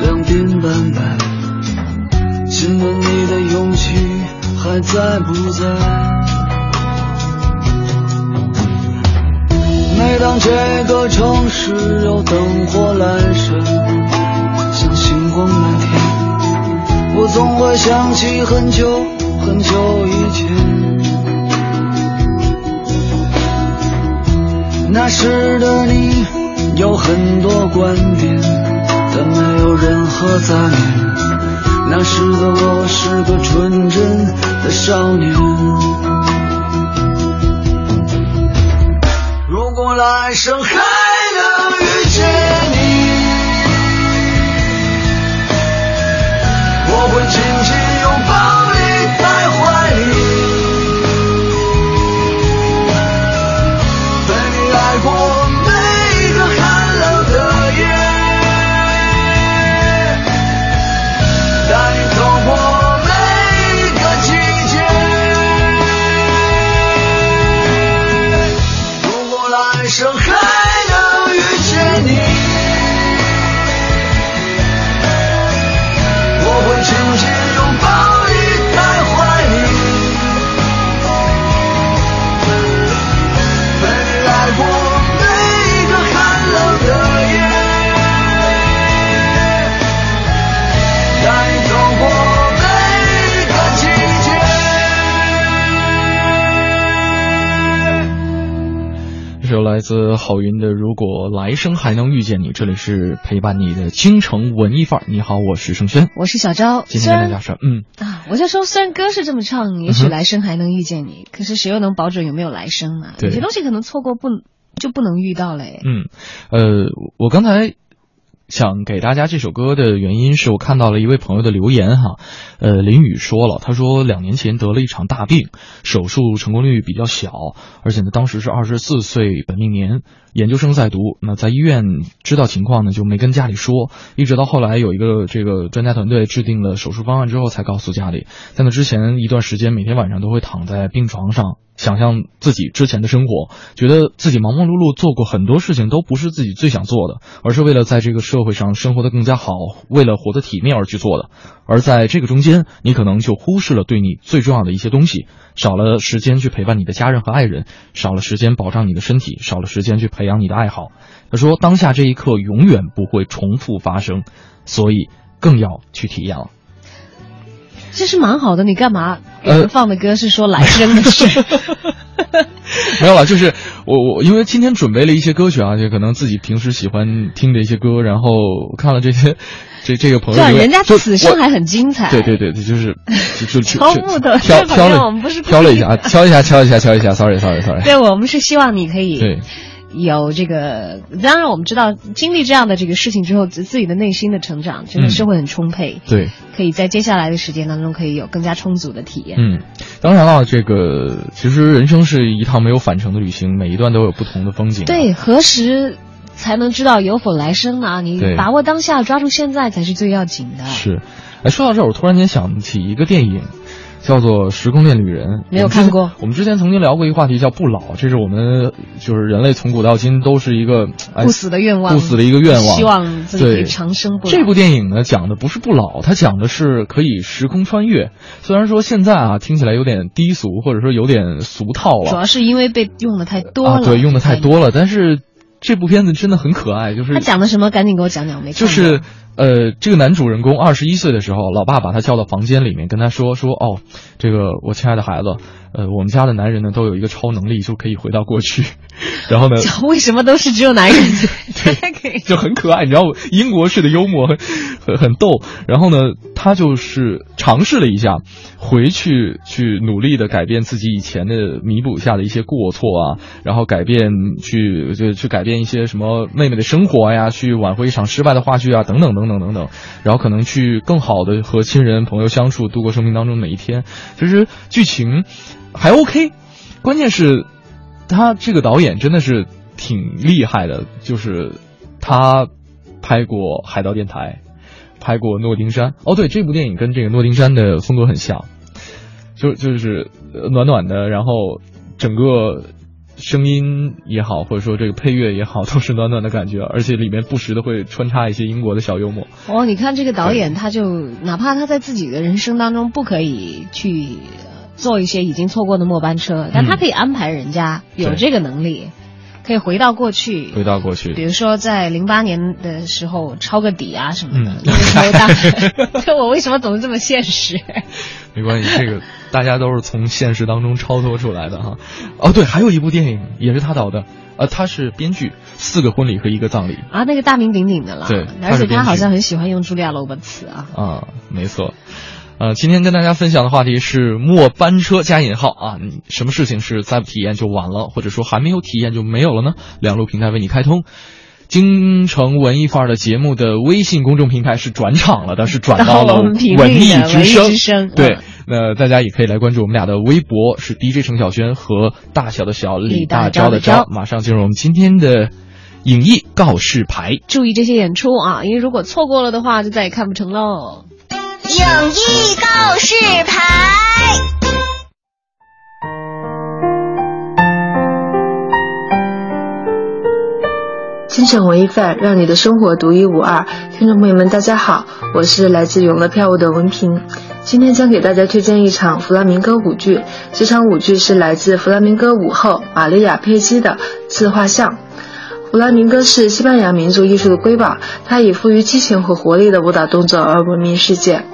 两鬓斑白。亲吻你的勇气还在不在？每当这个城市有灯火阑珊，像星光满天。我总会想起很久很久以前，那时的你有很多观点，但没有任何杂念。那时的我是个纯真的少年。如果来生还能遇见你。我会紧紧拥抱来自郝云的《如果来生还能遇见你》，这里是陪伴你的京城文艺范儿。你好，我是盛轩，我是小昭。今天跟大家说，嗯啊，我就说，虽然歌是这么唱，也许来生还能遇见你，可是谁又能保准有没有来生呢？有些东西可能错过不就不能遇到了哎。嗯，呃，我刚才。想给大家这首歌的原因是我看到了一位朋友的留言哈，呃，林宇说了，他说两年前得了一场大病，手术成功率比较小，而且呢当时是二十四岁本命年，研究生在读，那在医院知道情况呢就没跟家里说，一直到后来有一个这个专家团队制定了手术方案之后才告诉家里，在那之前一段时间每天晚上都会躺在病床上。想象自己之前的生活，觉得自己忙忙碌碌做过很多事情，都不是自己最想做的，而是为了在这个社会上生活的更加好，为了活得体面而去做的。而在这个中间，你可能就忽视了对你最重要的一些东西，少了时间去陪伴你的家人和爱人，少了时间保障你的身体，少了时间去培养你的爱好。他说，当下这一刻永远不会重复发生，所以更要去体验了。这是蛮好的，你干嘛放的歌是说来生的事？没有了，就是我我因为今天准备了一些歌曲啊，就可能自己平时喜欢听的一些歌，然后看了这些。这这个朋友，对，人家此生还很精彩。对对对，就是 就就挑木头挑挑了，我们不是挑了一下啊，挑一下，挑一下，挑一下，sorry sorry sorry。对我们是希望你可以对有这个，当然我们知道经历这样的这个事情之后，自自己的内心的成长真的是会很充沛。对，可以在接下来的时间当中可以有更加充足的体验。嗯，当然了，这个其实人生是一趟没有返程的旅行，每一段都有不同的风景。对，何时？才能知道有否来生呢？你把握当下，抓住现在才是最要紧的。是，哎，说到这儿，我突然间想起一个电影，叫做《时空恋旅人》。没有看过。我们之前曾经聊过一个话题，叫不老，这是我们就是人类从古到今都是一个不死的愿望，不死的一个愿望，希望自己可以长生不老。这部电影呢，讲的不是不老，它讲的是可以时空穿越。虽然说现在啊，听起来有点低俗，或者说有点俗套了。主要是因为被用的太多了。对，用的太多了，但是。这部片子真的很可爱，就是他讲的什么？赶紧给我讲讲，没就是，呃，这个男主人公二十一岁的时候，老爸把他叫到房间里面，跟他说说，哦，这个我亲爱的孩子。呃，我们家的男人呢，都有一个超能力，就可以回到过去。然后呢？为什么都是只有男人？对，就很可爱，你知道，英国式的幽默，很很很逗。然后呢，他就是尝试了一下，回去去努力的改变自己以前的弥补下的一些过错啊，然后改变去就去改变一些什么妹妹的生活呀，去挽回一场失败的话剧啊，等等等等等等。然后可能去更好的和亲人朋友相处，度过生命当中每一天。其实剧情。还 OK，关键是，他这个导演真的是挺厉害的，就是他拍过《海盗电台》，拍过《诺丁山》。哦，对，这部电影跟这个《诺丁山》的风格很像，就就是暖暖的，然后整个声音也好，或者说这个配乐也好，都是暖暖的感觉，而且里面不时的会穿插一些英国的小幽默。哦，你看这个导演，他就哪怕他在自己的人生当中不可以去。坐一些已经错过的末班车，但他可以安排人家有这个能力，可以回到过去，回到过去。比如说在零八年的时候抄个底啊什么的。嗯，我为什么总是这么现实？没关系，这个大家都是从现实当中超脱出来的哈。哦，对，还有一部电影也是他导的，呃，他是编剧，《四个婚礼和一个葬礼》啊，那个大名鼎鼎的了。对，而且他好像很喜欢用茱莉亚·罗伯茨啊。啊，没错。呃，今天跟大家分享的话题是末班车加引号啊，你什么事情是再不体验就晚了，或者说还没有体验就没有了呢？两路平台为你开通，京城文艺范儿的节目的微信公众平台是转场了的，是转到了 文艺之声。对，那大家也可以来关注我们俩的微博，是 DJ 程小轩和大小的小李大钊的钊。马上进入我们今天的影艺告示牌，注意这些演出啊，因为如果错过了的话，就再也看不成喽。影艺告示牌。京城文艺范，让你的生活独一无二。听众朋友们，大家好，我是来自永乐票务的文平，今天将给大家推荐一场弗拉明戈舞剧。这场舞剧是来自弗拉明戈舞后玛利亚佩基的自画像。弗拉明戈是西班牙民族艺术的瑰宝，它以富于激情和活力的舞蹈动作而闻名世界。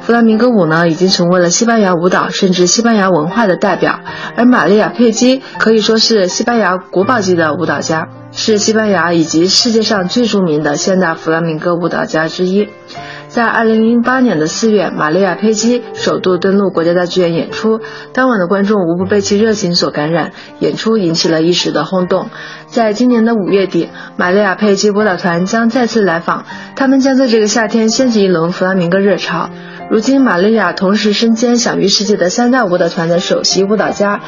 弗拉明戈舞呢，已经成为了西班牙舞蹈甚至西班牙文化的代表。而玛利亚·佩姬可以说是西班牙国宝级的舞蹈家，是西班牙以及世界上最著名的现代弗拉明戈舞蹈家之一。在2008年的4月，玛利亚·佩基首度登陆国家大剧院演出，当晚的观众无不被其热情所感染，演出引起了一时的轰动。在今年的五月底，玛利亚·佩基舞蹈团将再次来访，他们将在这个夏天掀起一轮弗拉明戈热潮。如今，玛利亚同时身兼享誉世界的三大舞蹈团的首席舞蹈家，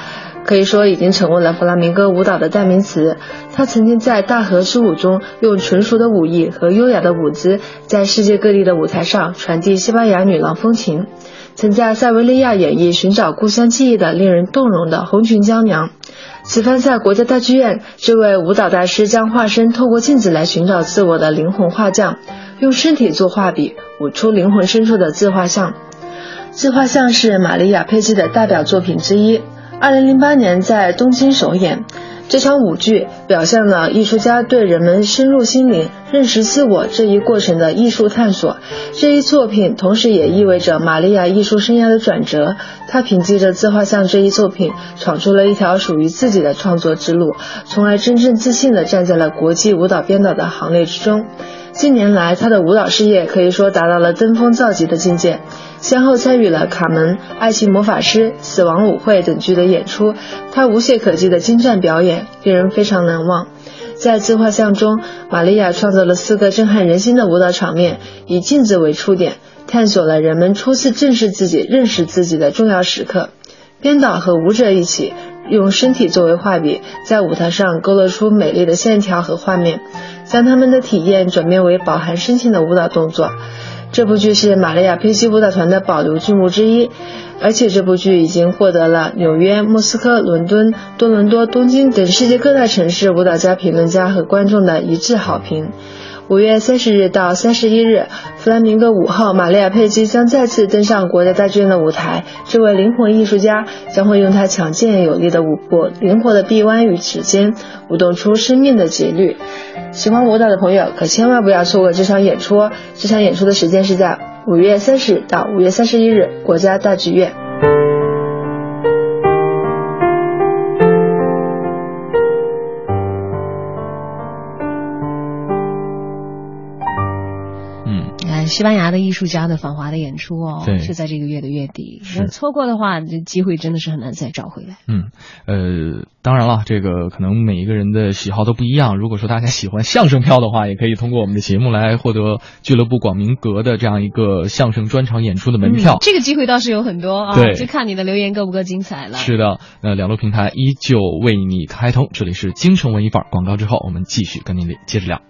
可以说已经成为了弗拉明戈舞蹈的代名词。她曾经在大河之舞中用纯熟的舞艺和优雅的舞姿，在世界各地的舞台上传递西班牙女郎风情。曾在塞维利亚演绎寻找故乡记忆的令人动容的《红裙娇娘》。此番在国家大剧院，这位舞蹈大师将化身透过镜子来寻找自我的灵魂画匠，用身体做画笔。舞出灵魂深处的自画像，自画像是玛利亚·佩基的代表作品之一。二零零八年在东京首演，这场舞剧表现了艺术家对人们深入心灵、认识自我这一过程的艺术探索。这一作品同时也意味着玛利亚艺术生涯的转折。她凭借着自画像这一作品，闯出了一条属于自己的创作之路，从而真正自信地站在了国际舞蹈编导的行列之中。近年来，她的舞蹈事业可以说达到了登峰造极的境界。先后参与了《卡门》《爱情魔法师》《死亡舞会》等剧的演出，他无懈可击的精湛表演令人非常难忘。在自画像中，玛利亚创造了四个震撼人心的舞蹈场面，以镜子为出点，探索了人们初次正视自己、认识自己的重要时刻。编导和舞者一起用身体作为画笔，在舞台上勾勒出美丽的线条和画面，将他们的体验转变为饱含深情的舞蹈动作。这部剧是玛利亚佩西舞蹈团的保留剧目之一，而且这部剧已经获得了纽约、莫斯科、伦敦、多伦多、东京等世界各大城市舞蹈家、评论家和观众的一致好评。五月三十日到三十一日，弗兰明戈五号玛利亚佩姬将再次登上国家大剧院的舞台。这位灵魂艺术家将会用他强健有力的舞步、灵活的臂弯与指尖，舞动出生命的节律。喜欢舞蹈的朋友可千万不要错过这场演出！这场演出的时间是在五月三十到五月三十一日，国家大剧院。西班牙的艺术家的访华的演出哦，是在这个月的月底。错过的话，这机会真的是很难再找回来。嗯，呃，当然了，这个可能每一个人的喜好都不一样。如果说大家喜欢相声票的话，也可以通过我们的节目来获得俱乐部广明阁的这样一个相声专场演出的门票。这个机会倒是有很多啊，对，就看你的留言够不够精彩了。是的，那，两路平台依旧为你开通。这里是京城文艺范儿广告之后，我们继续跟您接着聊。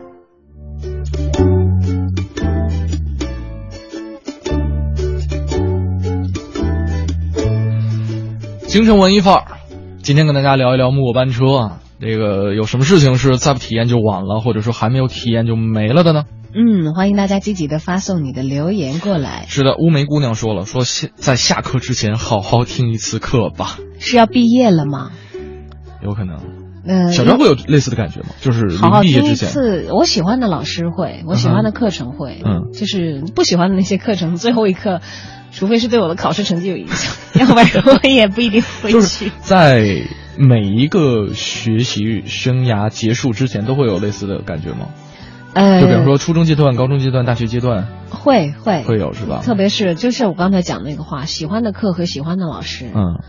京城文艺范儿，今天跟大家聊一聊木偶班车啊。这个有什么事情是再不体验就晚了，或者说还没有体验就没了的呢？嗯，欢迎大家积极的发送你的留言过来。是的，乌梅姑娘说了，说下在下课之前好好听一次课吧。是要毕业了吗？有可能。嗯，小张会有类似的感觉吗？就是临毕业之前。次我喜欢的老师会，我喜欢的课程会，嗯，就是不喜欢的那些课程，最后一课。除非是对我的考试成绩有影响，要不然我也不一定会去。在每一个学习生涯结束之前，都会有类似的感觉吗？呃，就比如说初中阶段、高中阶段、大学阶段，会会会有是吧？特别是就是我刚才讲那个话，喜欢的课和喜欢的老师，嗯。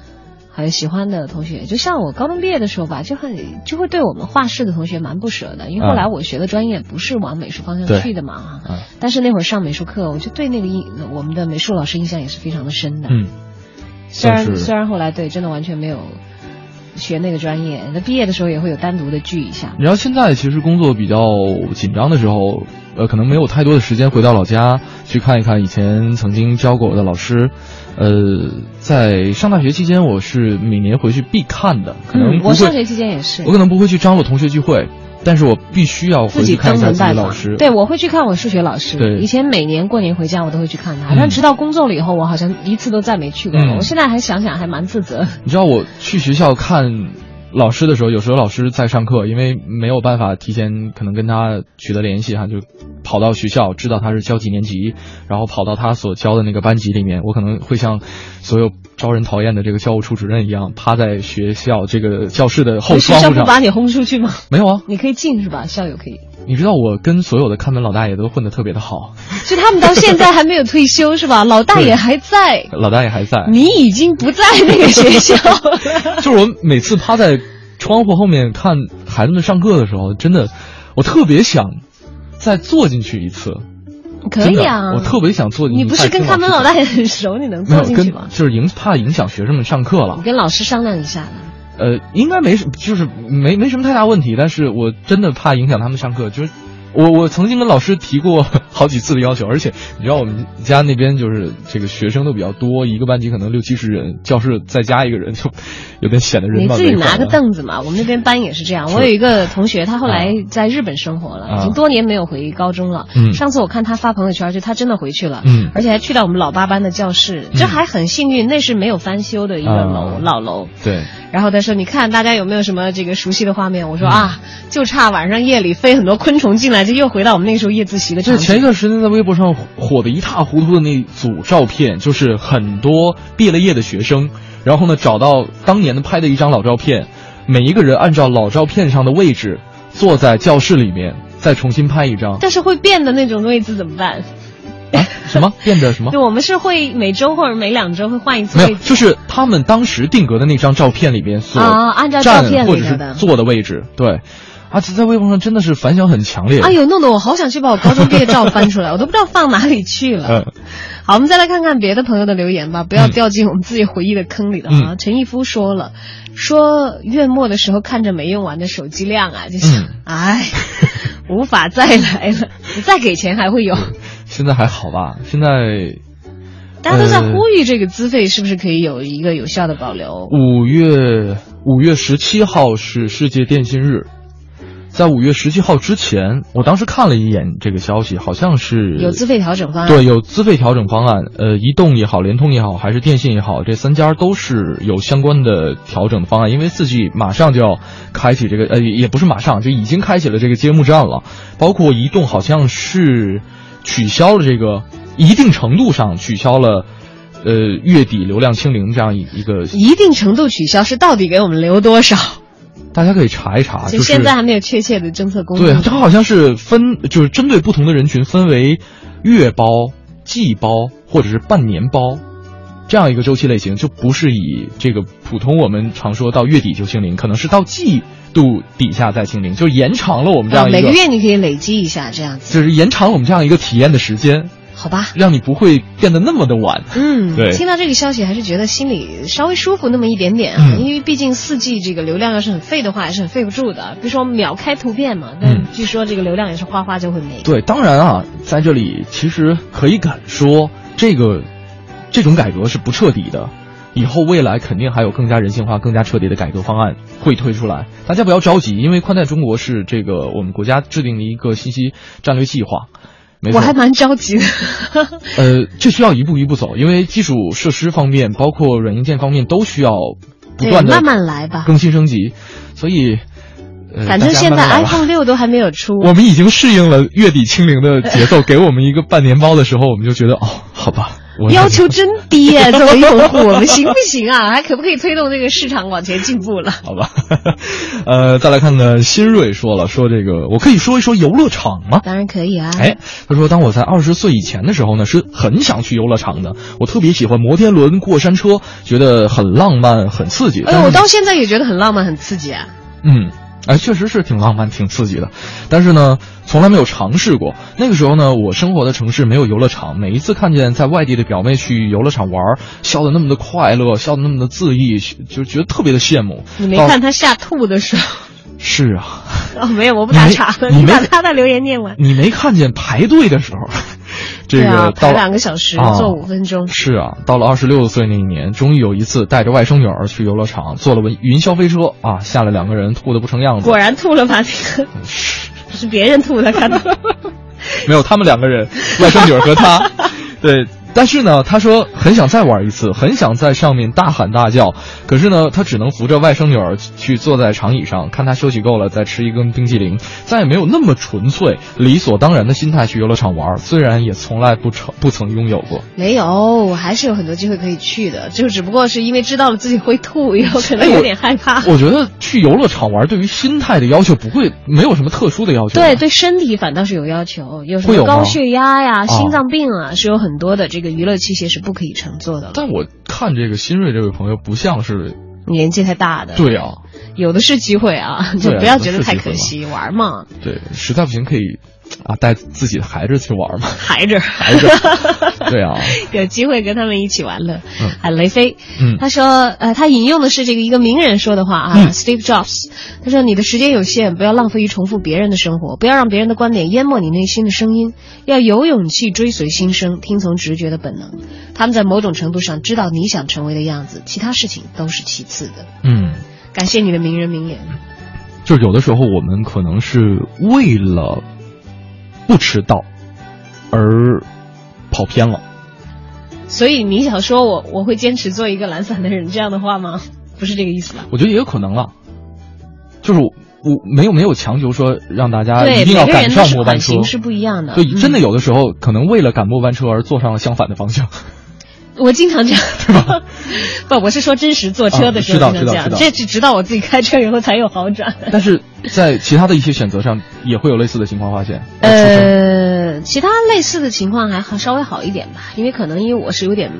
还有喜欢的同学，就像我高中毕业的时候吧，就很就会对我们画室的同学蛮不舍的，因为后来我学的专业不是往美术方向去的嘛，但是那会儿上美术课，我就对那个印我们的美术老师印象也是非常的深的。嗯，虽然虽然后来对真的完全没有学那个专业，那毕业的时候也会有单独的聚一下。你知道现在其实工作比较紧张的时候，呃，可能没有太多的时间回到老家去看一看以前曾经教过我的老师。呃，在上大学期间，我是每年回去必看的，可能我上学期间也是，我可能不会去张罗同学聚会，但是我必须要回去看一下自己老师。对，我会去看我数学老师。对，以前每年过年回家我都会去看他，但直到工作了以后，我好像一次都再没去过。我现在还想想还蛮自责。你知道我去学校看。老师的时候，有时候老师在上课，因为没有办法提前可能跟他取得联系哈，就跑到学校，知道他是教几年级，然后跑到他所教的那个班级里面，我可能会像所有招人讨厌的这个教务处主任一样，趴在学校这个教室的后窗户上。不把你轰出去吗？没有啊，你可以进是吧？校友可以。你知道我跟所有的看门老大爷都混得特别的好，就他们到现在还没有退休是吧？老大爷还在，老大爷还在，你已经不在那个学校了。就是我每次趴在窗户后面看孩子们上课的时候，真的，我特别想再坐进去一次。可以啊，我特别想坐进去。你不是跟他们老大爷很熟，你能坐进去吗？就是影怕影响学生们上课了。你跟老师商量一下呃，应该没什，就是没没什么太大问题，但是我真的怕影响他们上课，就是。我我曾经跟老师提过 好几次的要求，而且你知道我们家那边就是这个学生都比较多，一个班级可能六七十人，教室再加一个人就 有点显得人。你自己拿个凳子嘛，我们那边班也是这样。我有一个同学，他后来在日本生活了，已经多年没有回高中了。嗯上次我看他发朋友圈，就他真的回去了，嗯而且还去到我们老八班的教室，这还很幸运，那是没有翻修的一个楼老楼。对。然后他说：“你看大家有没有什么这个熟悉的画面？”我说：“啊，就差晚上夜里飞很多昆虫进来。”就又回到我们那时候夜自习的场景。前一段时间在微博上火的一塌糊涂的那组照片，就是很多毕了业的学生，然后呢找到当年的拍的一张老照片，每一个人按照老照片上的位置坐在教室里面，再重新拍一张。但是会变的那种位置怎么办？啊？什么变的什么？就我们是会每周或者每两周会换一次。没有，就是他们当时定格的那张照片里边所按照照片或者是坐的位置，对。而且在微博上真的是反响很强烈。哎呦，弄得我好想去把我高中毕业照翻出来，我都不知道放哪里去了。好，我们再来看看别的朋友的留言吧，不要掉进我们自己回忆的坑里了哈。陈毅夫说了，说月末的时候看着没用完的手机量啊，就想，哎，无法再来了，你再给钱还会有。现在还好吧？现在大家都在呼吁这个资费是不是可以有一个有效的保留？五月五月十七号是世界电信日。在五月十七号之前，我当时看了一眼这个消息，好像是有资费调整方案。对，有资费调整方案。呃，移动也好，联通也好，还是电信也好，这三家都是有相关的调整的方案。因为四 G 马上就要开启这个，呃，也不是马上，就已经开启了这个揭幕战了。包括移动好像是取消了这个，一定程度上取消了，呃，月底流量清零这样一一个。一定程度取消是到底给我们留多少？大家可以查一查，就现在还没有确切的政策公布。对，它好像是分，就是针对不同的人群分为月包、季包或者是半年包这样一个周期类型，就不是以这个普通我们常说到月底就清零，可能是到季度底下再清零，就延长了我们这样一个每个月你可以累积一下这样子，就是延长了我们这样一个体验的时间。好吧，让你不会变得那么的晚。嗯，对。听到这个消息，还是觉得心里稍微舒服那么一点点啊。因为毕竟四 G 这个流量要是很费的话，还是很费不住的。比如说秒开图片嘛，但据说这个流量也是哗哗就会没。对，当然啊，在这里其实可以敢说，这个这种改革是不彻底的。以后未来肯定还有更加人性化、更加彻底的改革方案会推出来。大家不要着急，因为宽带中国是这个我们国家制定的一个信息战略计划。我还蛮着急的，呃，这需要一步一步走，因为基础设施方面，包括软硬件方面，都需要不断的慢慢来吧，更新升级。所以，反正现在 iPhone 六都还没有出，我们已经适应了月底清零的节奏。给我们一个半年包的时候，我们就觉得哦，好吧。要求真低啊！作为用户，我们行不行啊？还可不可以推动这个市场往前进步了？好吧，呃，再来看看新锐说了，说这个我可以说一说游乐场吗？当然可以啊。哎，他说，当我在二十岁以前的时候呢，是很想去游乐场的。我特别喜欢摩天轮、过山车，觉得很浪漫、很刺激。哎，我到现在也觉得很浪漫、很刺激啊。嗯。哎，确实是挺浪漫、挺刺激的，但是呢，从来没有尝试过。那个时候呢，我生活的城市没有游乐场，每一次看见在外地的表妹去游乐场玩，笑得那么的快乐，笑得那么的恣意，就觉得特别的羡慕。你没看他吓吐的时候？是啊。哦，没有，我不打岔了。你把他的留言念完。你没看见排队的时候？这个排两个小时，坐五分钟。是啊，到了二十六岁那一年，终于有一次带着外甥女儿去游乐场，坐了云云霄飞车啊，下来两个人吐的不成样子。果然吐了吧？这个 是别人吐的，看到没有？他们两个人，外甥女儿和他，对。但是呢，他说很想再玩一次，很想在上面大喊大叫。可是呢，他只能扶着外甥女儿去坐在长椅上，看她休息够了再吃一根冰激凌，再也没有那么纯粹、理所当然的心态去游乐场玩。虽然也从来不曾不曾拥有过，没有，我还是有很多机会可以去的，就只不过是因为知道了自己会吐，以后可能有点害怕。我觉得去游乐场玩对于心态的要求不会没有什么特殊的要求，对对身体反倒是有要求，有什么高血压呀、心脏病啊，是有很多的这。这个娱乐器械是不可以乘坐的。但我看这个新锐这位朋友不像是年纪太大的。对啊，有的是机会啊，就不要觉得太可惜，玩嘛。对，实在不行可以。啊，带自己的孩子去玩嘛？孩子，孩子，对啊，有机会跟他们一起玩乐。啊，雷飞，嗯，他说，呃，他引用的是这个一个名人说的话啊，Steve Jobs，他说，你的时间有限，不要浪费于重复别人的生活，不要让别人的观点淹没你内心的声音，要有勇气追随心声，听从直觉的本能。他们在某种程度上知道你想成为的样子，其他事情都是其次的。嗯，感谢你的名人名言。就是有的时候我们可能是为了。不迟到，而跑偏了。所以你想说我我会坚持做一个懒散的人这样的话吗？不是这个意思吧？我觉得也有可能了，就是我没有没有强求说让大家一定要赶上末班车，是不一样的。对，真的有的时候可能为了赶末班车而坐上了相反的方向。我经常这样，对 吧不，我是说真实坐车的时候经常这样，这直到我自己开车以后才有好转。但是在其他的一些选择上，也会有类似的情况发现。呃，其他类似的情况还好，稍微好一点吧，因为可能因为我是有点。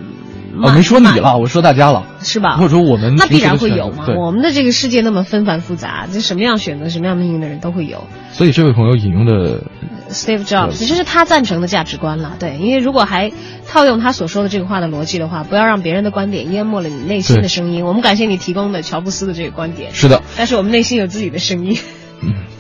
我没说你了，我说大家了，是吧？或者说我们那必然会有嘛？我们的这个世界那么纷繁复杂，就什么样选择什么样命运的人都会有。所以这位朋友引用的 Steve Jobs，其实是他赞成的价值观了。对，因为如果还套用他所说的这个话的逻辑的话，不要让别人的观点淹没了你内心的声音。我们感谢你提供的乔布斯的这个观点。是的，但是我们内心有自己的声音。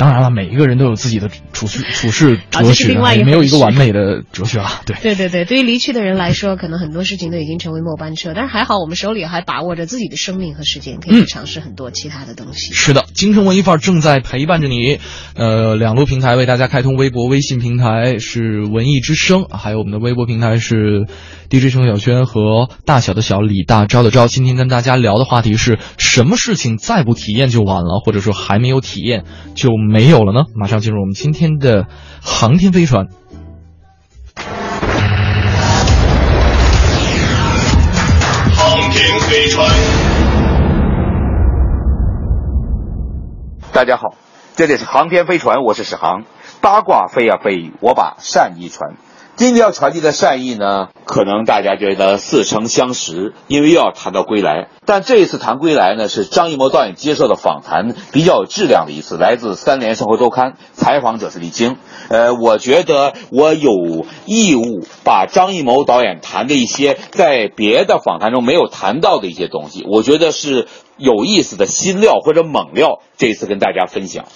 嗯，当然了，每一个人都有自己的处事 处事哲学，也没有一个完美的哲学啊。对，对对对，对于离去的人来说，可能很多事情都已经成为末班车，但是还好，我们手里还把握着自己的生命和时间，可以去尝试很多其他的东西。是的，京城文艺范儿正在陪伴着你。呃，两路平台为大家开通，微博、微信平台是文艺之声，还有我们的微博平台是 DJ 程小轩和大小的小李大招的招。今天跟大家聊的话题是什么事情再不体验就晚了，或者说还没有体验就没有了。呢，马上进入我们今天的航天飞船。航天飞船。大家好，这里是航天飞船，我是史航。八卦飞呀飞，我把善意传。今天要传递的善意呢，可能大家觉得似曾相识，因为又要谈到归来。但这一次谈归来呢，是张艺谋导演接受的访谈比较有质量的一次，来自《三联生活周刊》，采访者是李菁。呃，我觉得我有义务把张艺谋导演谈的一些在别的访谈中没有谈到的一些东西，我觉得是有意思的新料或者猛料，这一次跟大家分享。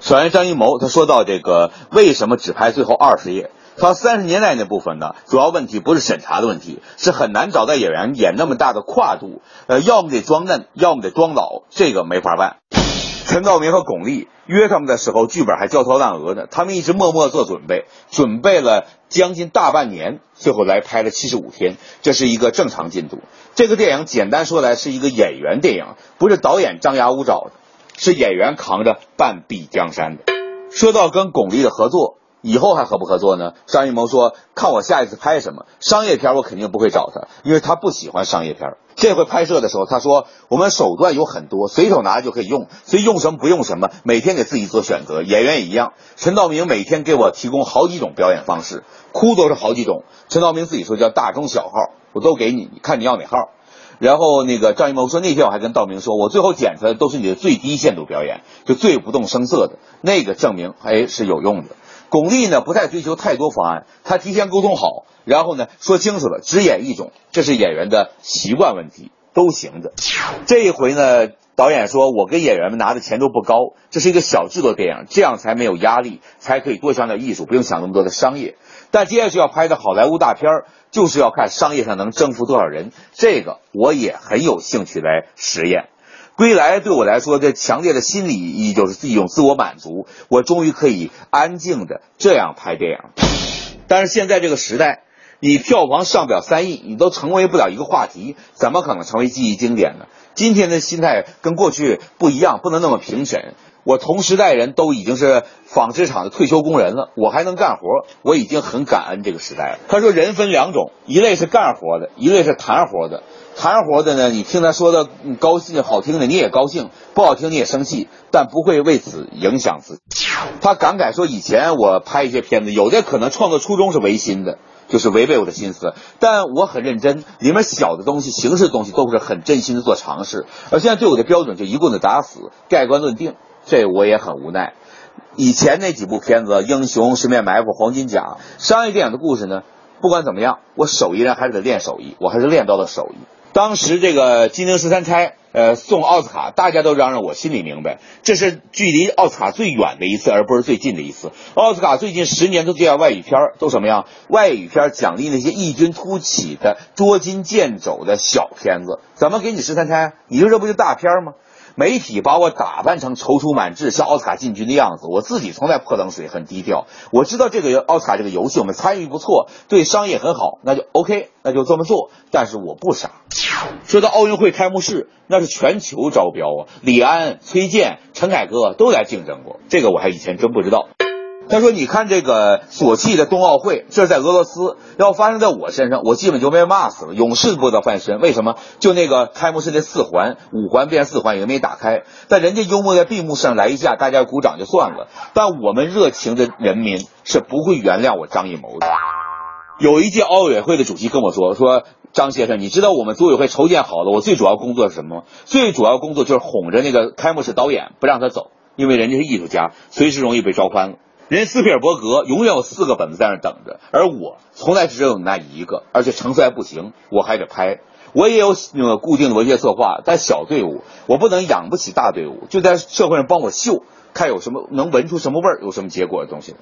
首先，张艺谋他说到这个为什么只拍最后二十页。他三十年代那部分呢，主要问题不是审查的问题，是很难找到演员演那么大的跨度，呃，要么得装嫩，要么得装老，这个没法办。陈道明和巩俐约他们的时候，剧本还焦头烂额呢，他们一直默默做准备，准备了将近大半年，最后来拍了七十五天，这是一个正常进度。这个电影简单说来是一个演员电影，不是导演张牙舞爪的，是演员扛着半壁江山的。说到跟巩俐的合作。以后还合不合作呢？张艺谋说：“看我下一次拍什么商业片，我肯定不会找他，因为他不喜欢商业片。这回拍摄的时候，他说我们手段有很多，随手拿就可以用，所以用什么不用什么，每天给自己做选择。演员也一样，陈道明每天给我提供好几种表演方式，哭都是好几种。陈道明自己说叫大中小号，我都给你，你看你要哪号。然后那个张艺谋说那天我还跟道明说，我最后剪出来都是你的最低限度表演，就最不动声色的那个，证明哎是有用的。”巩俐呢不太追求太多方案，她提前沟通好，然后呢说清楚了，只演一种，这是演员的习惯问题，都行的。这一回呢，导演说我跟演员们拿的钱都不高，这是一个小制作电影，这样才没有压力，才可以多想点艺术，不用想那么多的商业。但接下去要拍的好莱坞大片就是要看商业上能征服多少人，这个我也很有兴趣来实验。归来对我来说，这强烈的心理意义就是一种自我满足。我终于可以安静的这样拍电影。但是现在这个时代，你票房上不了三亿，你都成为不了一个话题，怎么可能成为记忆经典呢？今天的心态跟过去不一样，不能那么评审。我同时代人都已经是纺织厂的退休工人了，我还能干活，我已经很感恩这个时代了。他说，人分两种，一类是干活的，一类是谈活的。谈活的呢，你听他说的高兴好听的你也高兴，不好听你也生气，但不会为此影响自己。他感慨说，以前我拍一些片子，有的可能创作初衷是违心的，就是违背我的心思。但我很认真，里面小的东西、形式的东西都是很真心的做尝试。而现在对我的标准就一棍子打死，盖棺论定，这我也很无奈。以前那几部片子，《英雄》《十面埋伏》《黄金甲》，商业电影的故事呢，不管怎么样，我手艺人还是得练手艺，我还是练到了手艺。当时这个金陵十三钗，呃，送奥斯卡，大家都嚷嚷，我心里明白，这是距离奥斯卡最远的一次，而不是最近的一次。奥斯卡最近十年都这样外语片都什么样？外语片奖励那些异军突起的、捉襟见肘的小片子，怎么给你十三钗？你说这不就大片吗？媒体把我打扮成踌躇满志，像奥斯卡进军的样子。我自己从来泼冷水，很低调。我知道这个奥斯卡这个游戏，我们参与不错，对商业很好，那就 OK，那就这么做。但是我不傻。说到奥运会开幕式，那是全球招标啊，李安、崔健、陈凯歌都来竞争过，这个我还以前真不知道。他说：“你看这个索契的冬奥会，这是在俄罗斯，要发生在我身上，我基本就被骂死了，永世不得翻身。为什么？就那个开幕式那四环，五环变四环也没打开。但人家幽默在闭幕式上来一下，大家鼓掌就算了。但我们热情的人民是不会原谅我张艺谋的。有一届奥委会的主席跟我说：说张先生，你知道我们组委会筹建好了，我最主要工作是什么吗？最主要工作就是哄着那个开幕式导演不让他走，因为人家是艺术家，随时容易被招翻了。”人斯皮尔伯格永远有四个本子在那等着，而我从来只有那一个，而且成色还不行，我还得拍。我也有那个固定的文学策划，但小队伍我不能养不起大队伍，就在社会上帮我秀，看有什么能闻出什么味儿，有什么结果的东西。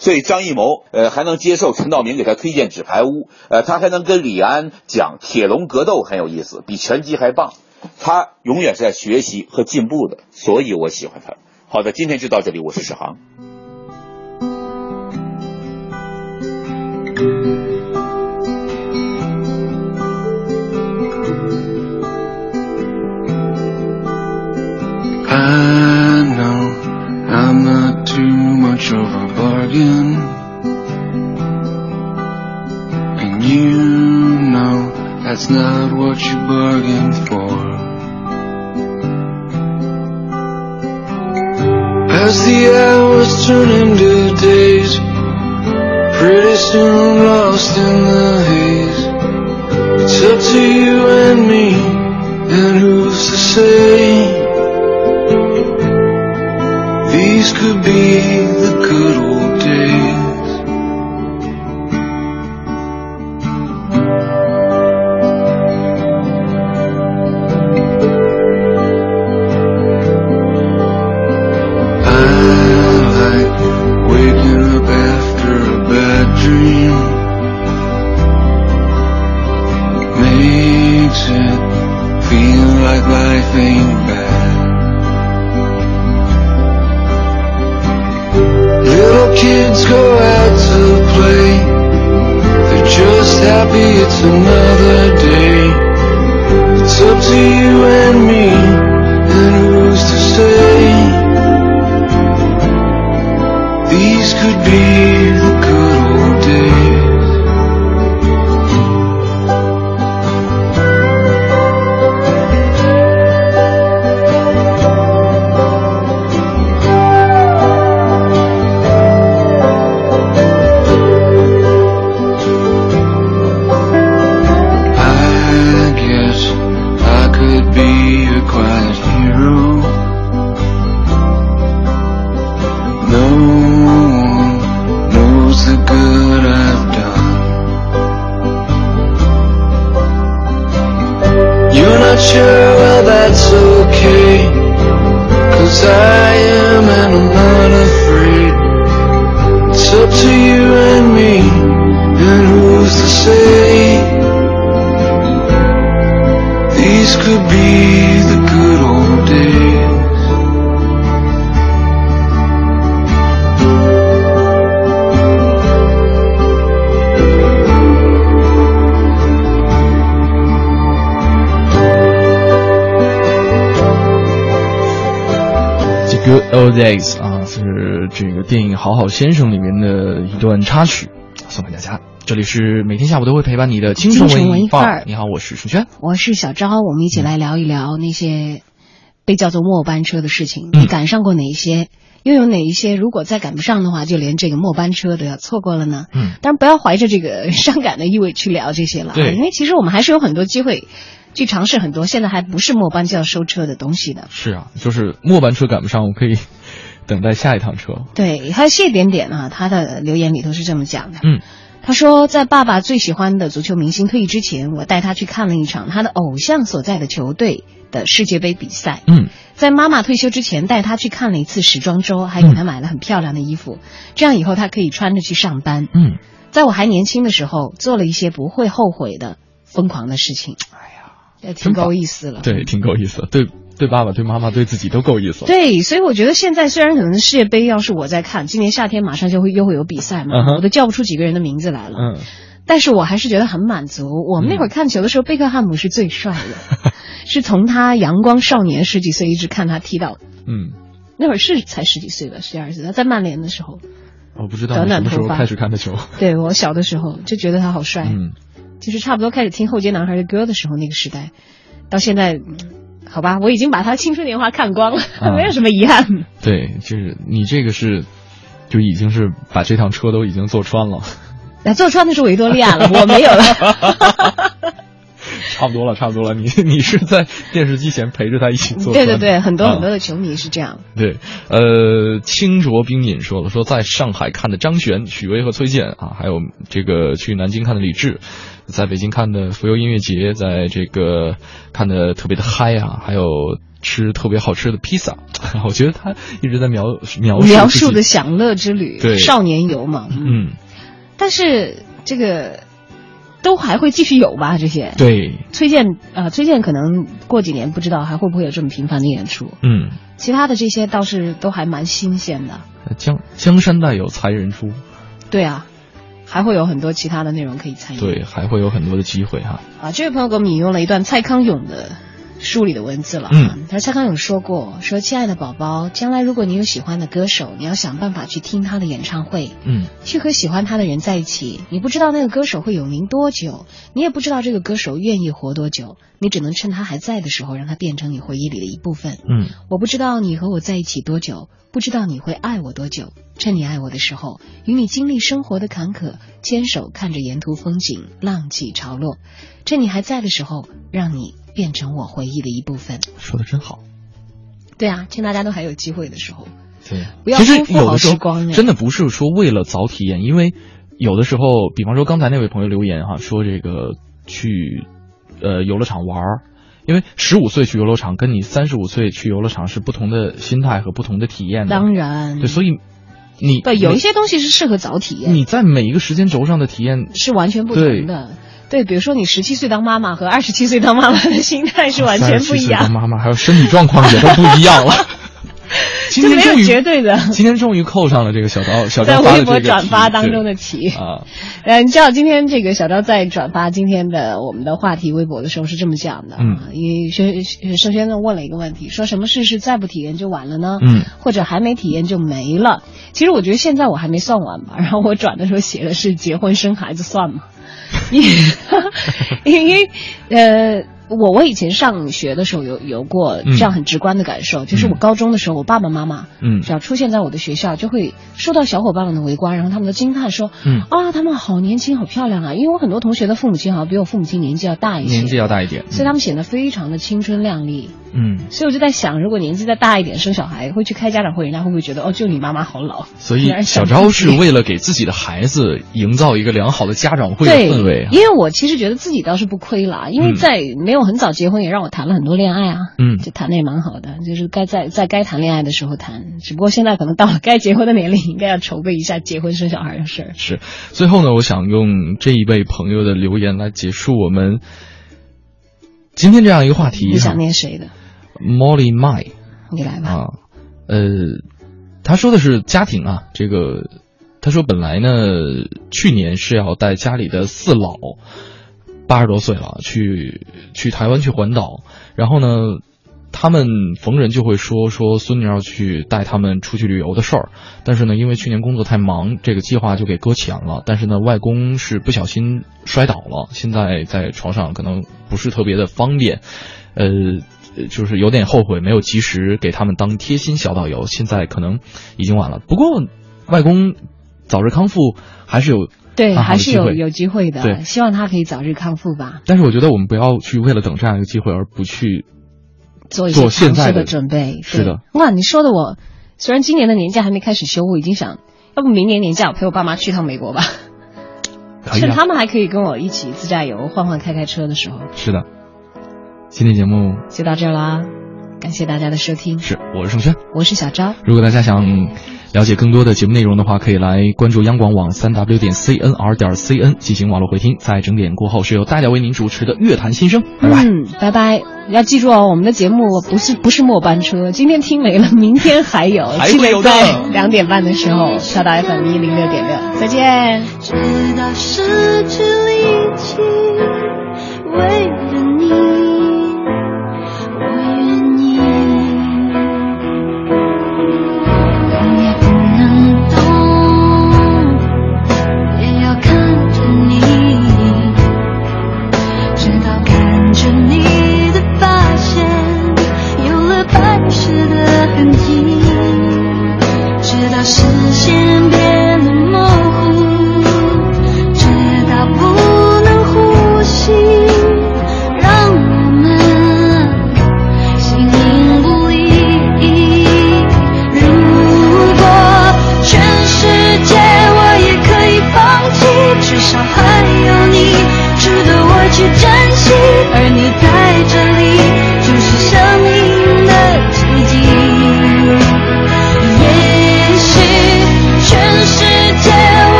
所以张艺谋呃还能接受陈道明给他推荐纸牌屋，呃他还能跟李安讲铁笼格斗很有意思，比拳击还棒。他永远是在学习和进步的，所以我喜欢他。好的，今天就到这里，我是史航。What you bargained for. As the hours turn into days, pretty soon lost in the haze. It's up to you and me, and who's to say? Days 啊，是这个电影《好好先生》里面的一段插曲，送给大家。这里是每天下午都会陪伴你的清晨文艺艺范儿你好，我是舒轩。我是小昭，我们一起来聊一聊那些被叫做末班车的事情。你赶上过哪一些？又有哪一些如果再赶不上的话，就连这个末班车都要错过了呢？嗯，当然不要怀着这个伤感的意味去聊这些了，对，因为其实我们还是有很多机会去尝试很多现在还不是末班就要收车的东西的。是啊，就是末班车赶不上，我可以等待下一趟车。对，还有谢点点啊，他的留言里头是这么讲的，嗯。他说，在爸爸最喜欢的足球明星退役之前，我带他去看了一场他的偶像所在的球队的世界杯比赛。嗯，在妈妈退休之前，带他去看了一次时装周，还给他买了很漂亮的衣服，这样以后他可以穿着去上班。嗯，在我还年轻的时候，做了一些不会后悔的疯狂的事情。哎呀，也挺够意思了。对，挺够意思。对。对爸爸、对妈妈、对自己都够意思。对，所以我觉得现在虽然可能世界杯要是我在看，今年夏天马上就会又会有比赛嘛，我都叫不出几个人的名字来了。嗯，但是我还是觉得很满足。我们那会儿看球的时候，贝克汉姆是最帅的，是从他阳光少年十几岁一直看他踢到。嗯，那会儿是才十几岁吧，十二岁。他在曼联的时候，我不知道短短头发开始看的球。对我小的时候就觉得他好帅。嗯，就是差不多开始听后街男孩的歌的时候，那个时代，到现在。好吧，我已经把他青春年华看光了，没有什么遗憾。对，就是你这个是，就已经是把这趟车都已经坐穿了。那坐穿的是维多利亚了，我没有了。差不多了，差不多了。你你是在电视机前陪着他一起坐。对对对，很多很多的球迷是这样。对，呃，清浊冰饮说了，说在上海看的张悬、许巍和崔健啊，还有这个去南京看的李志。在北京看的浮游音乐节，在这个看的特别的嗨啊，还有吃特别好吃的披萨，我觉得他一直在描描述描述的享乐之旅，对少年游嘛，嗯，但是这个都还会继续有吧？这些对崔健啊，崔健可能过几年不知道还会不会有这么频繁的演出，嗯，其他的这些倒是都还蛮新鲜的。江江山代有才人出，对啊。还会有很多其他的内容可以参与，对，还会有很多的机会哈。啊，这位朋友给我们引用了一段蔡康永的书里的文字了。嗯，他说蔡康永说过，说亲爱的宝宝，将来如果你有喜欢的歌手，你要想办法去听他的演唱会，嗯，去和喜欢他的人在一起。你不知道那个歌手会有名多久，你也不知道这个歌手愿意活多久，你只能趁他还在的时候，让他变成你回忆里的一部分。嗯，我不知道你和我在一起多久。不知道你会爱我多久？趁你爱我的时候，与你经历生活的坎坷，牵手看着沿途风景，浪起潮落。趁你还在的时候，让你变成我回忆的一部分。说的真好。对啊，趁大家都还有机会的时候，对，不要辜负好时光。真的不是说为了早体验，因为有的时候，比方说刚才那位朋友留言哈，说这个去呃游乐场玩儿。因为十五岁去游乐场，跟你三十五岁去游乐场是不同的心态和不同的体验的。当然，对，所以你对有一些东西是适合早体验。你在每一个时间轴上的体验是完全不同的。对，比如说你十七岁当妈妈和二十七岁当妈妈的心态是完全不一样。当妈妈还有身体状况也都不一样了。今天终于绝对的，今天终于扣上了这个小刀小刀在微博转发当中的题啊。呃，你知道今天这个小刀在转发今天的我们的话题微博的时候是这么讲的嗯，因为轩轩轩呢问了一个问题，说什么事是再不体验就晚了呢？嗯，或者还没体验就没了？其实我觉得现在我还没算完吧。然后我转的时候写的是结婚生孩子算吗？因 因为呃。我我以前上学的时候有有过这样很直观的感受，就是我高中的时候，我爸爸妈妈，嗯，只要出现在我的学校，就会受到小伙伴们的围观，然后他们都惊叹说，嗯。啊，他们好年轻，好漂亮啊！因为我很多同学的父母亲好像比我父母亲年纪要大一些，年纪要大一点，所以他们显得非常的青春靓丽。嗯，所以我就在想，如果年纪再大一点生小孩，会去开家长会，人家会不会觉得哦，就你妈妈好老？所以小昭是为了给自己的孩子营造一个良好的家长会的氛围。因为我其实觉得自己倒是不亏啦，因为在没有很早结婚，也让我谈了很多恋爱啊，嗯，就谈的也蛮好的，就是该在在该谈恋爱的时候谈，只不过现在可能到了该结婚的年龄，应该要筹备一下结婚生小孩的事儿。是，最后呢，我想用这一位朋友的留言来结束我们今天这样一个话题。你想念谁的？Molly Mai，你来吧。啊，呃，他说的是家庭啊，这个他说本来呢，去年是要带家里的四老，八十多岁了，去去台湾去环岛，然后呢，他们逢人就会说说孙女要去带他们出去旅游的事儿，但是呢，因为去年工作太忙，这个计划就给搁浅了。但是呢，外公是不小心摔倒了，现在在床上可能不是特别的方便，呃。就是有点后悔没有及时给他们当贴心小导游，现在可能已经晚了。不过外公早日康复还是有对，还是有有机会的。对，希望他可以早日康复吧。但是我觉得我们不要去为了等这样一个机会而不去做做现在的准备。是的，哇，你说的我虽然今年的年假还没开始休，我已经想要不明年年假我陪我爸妈去趟美国吧。趁他们还可以跟我一起自驾游、换换开开车的时候。是的，今天节目就到这儿啦，感谢大家的收听。是，我是盛轩，我是小昭。如果大家想了解更多的节目内容的话，可以来关注央广网三 w 点 cnr 点 cn 进行网络回听。在整点过后，是由大家为您主持的乐坛新生。拜拜，嗯，拜拜。要记住哦，我们的节目不是不是末班车，今天听没了，明天还有，还会有的两点半的时候，跳到 FM 一零六点六，再见。直到失去力气，为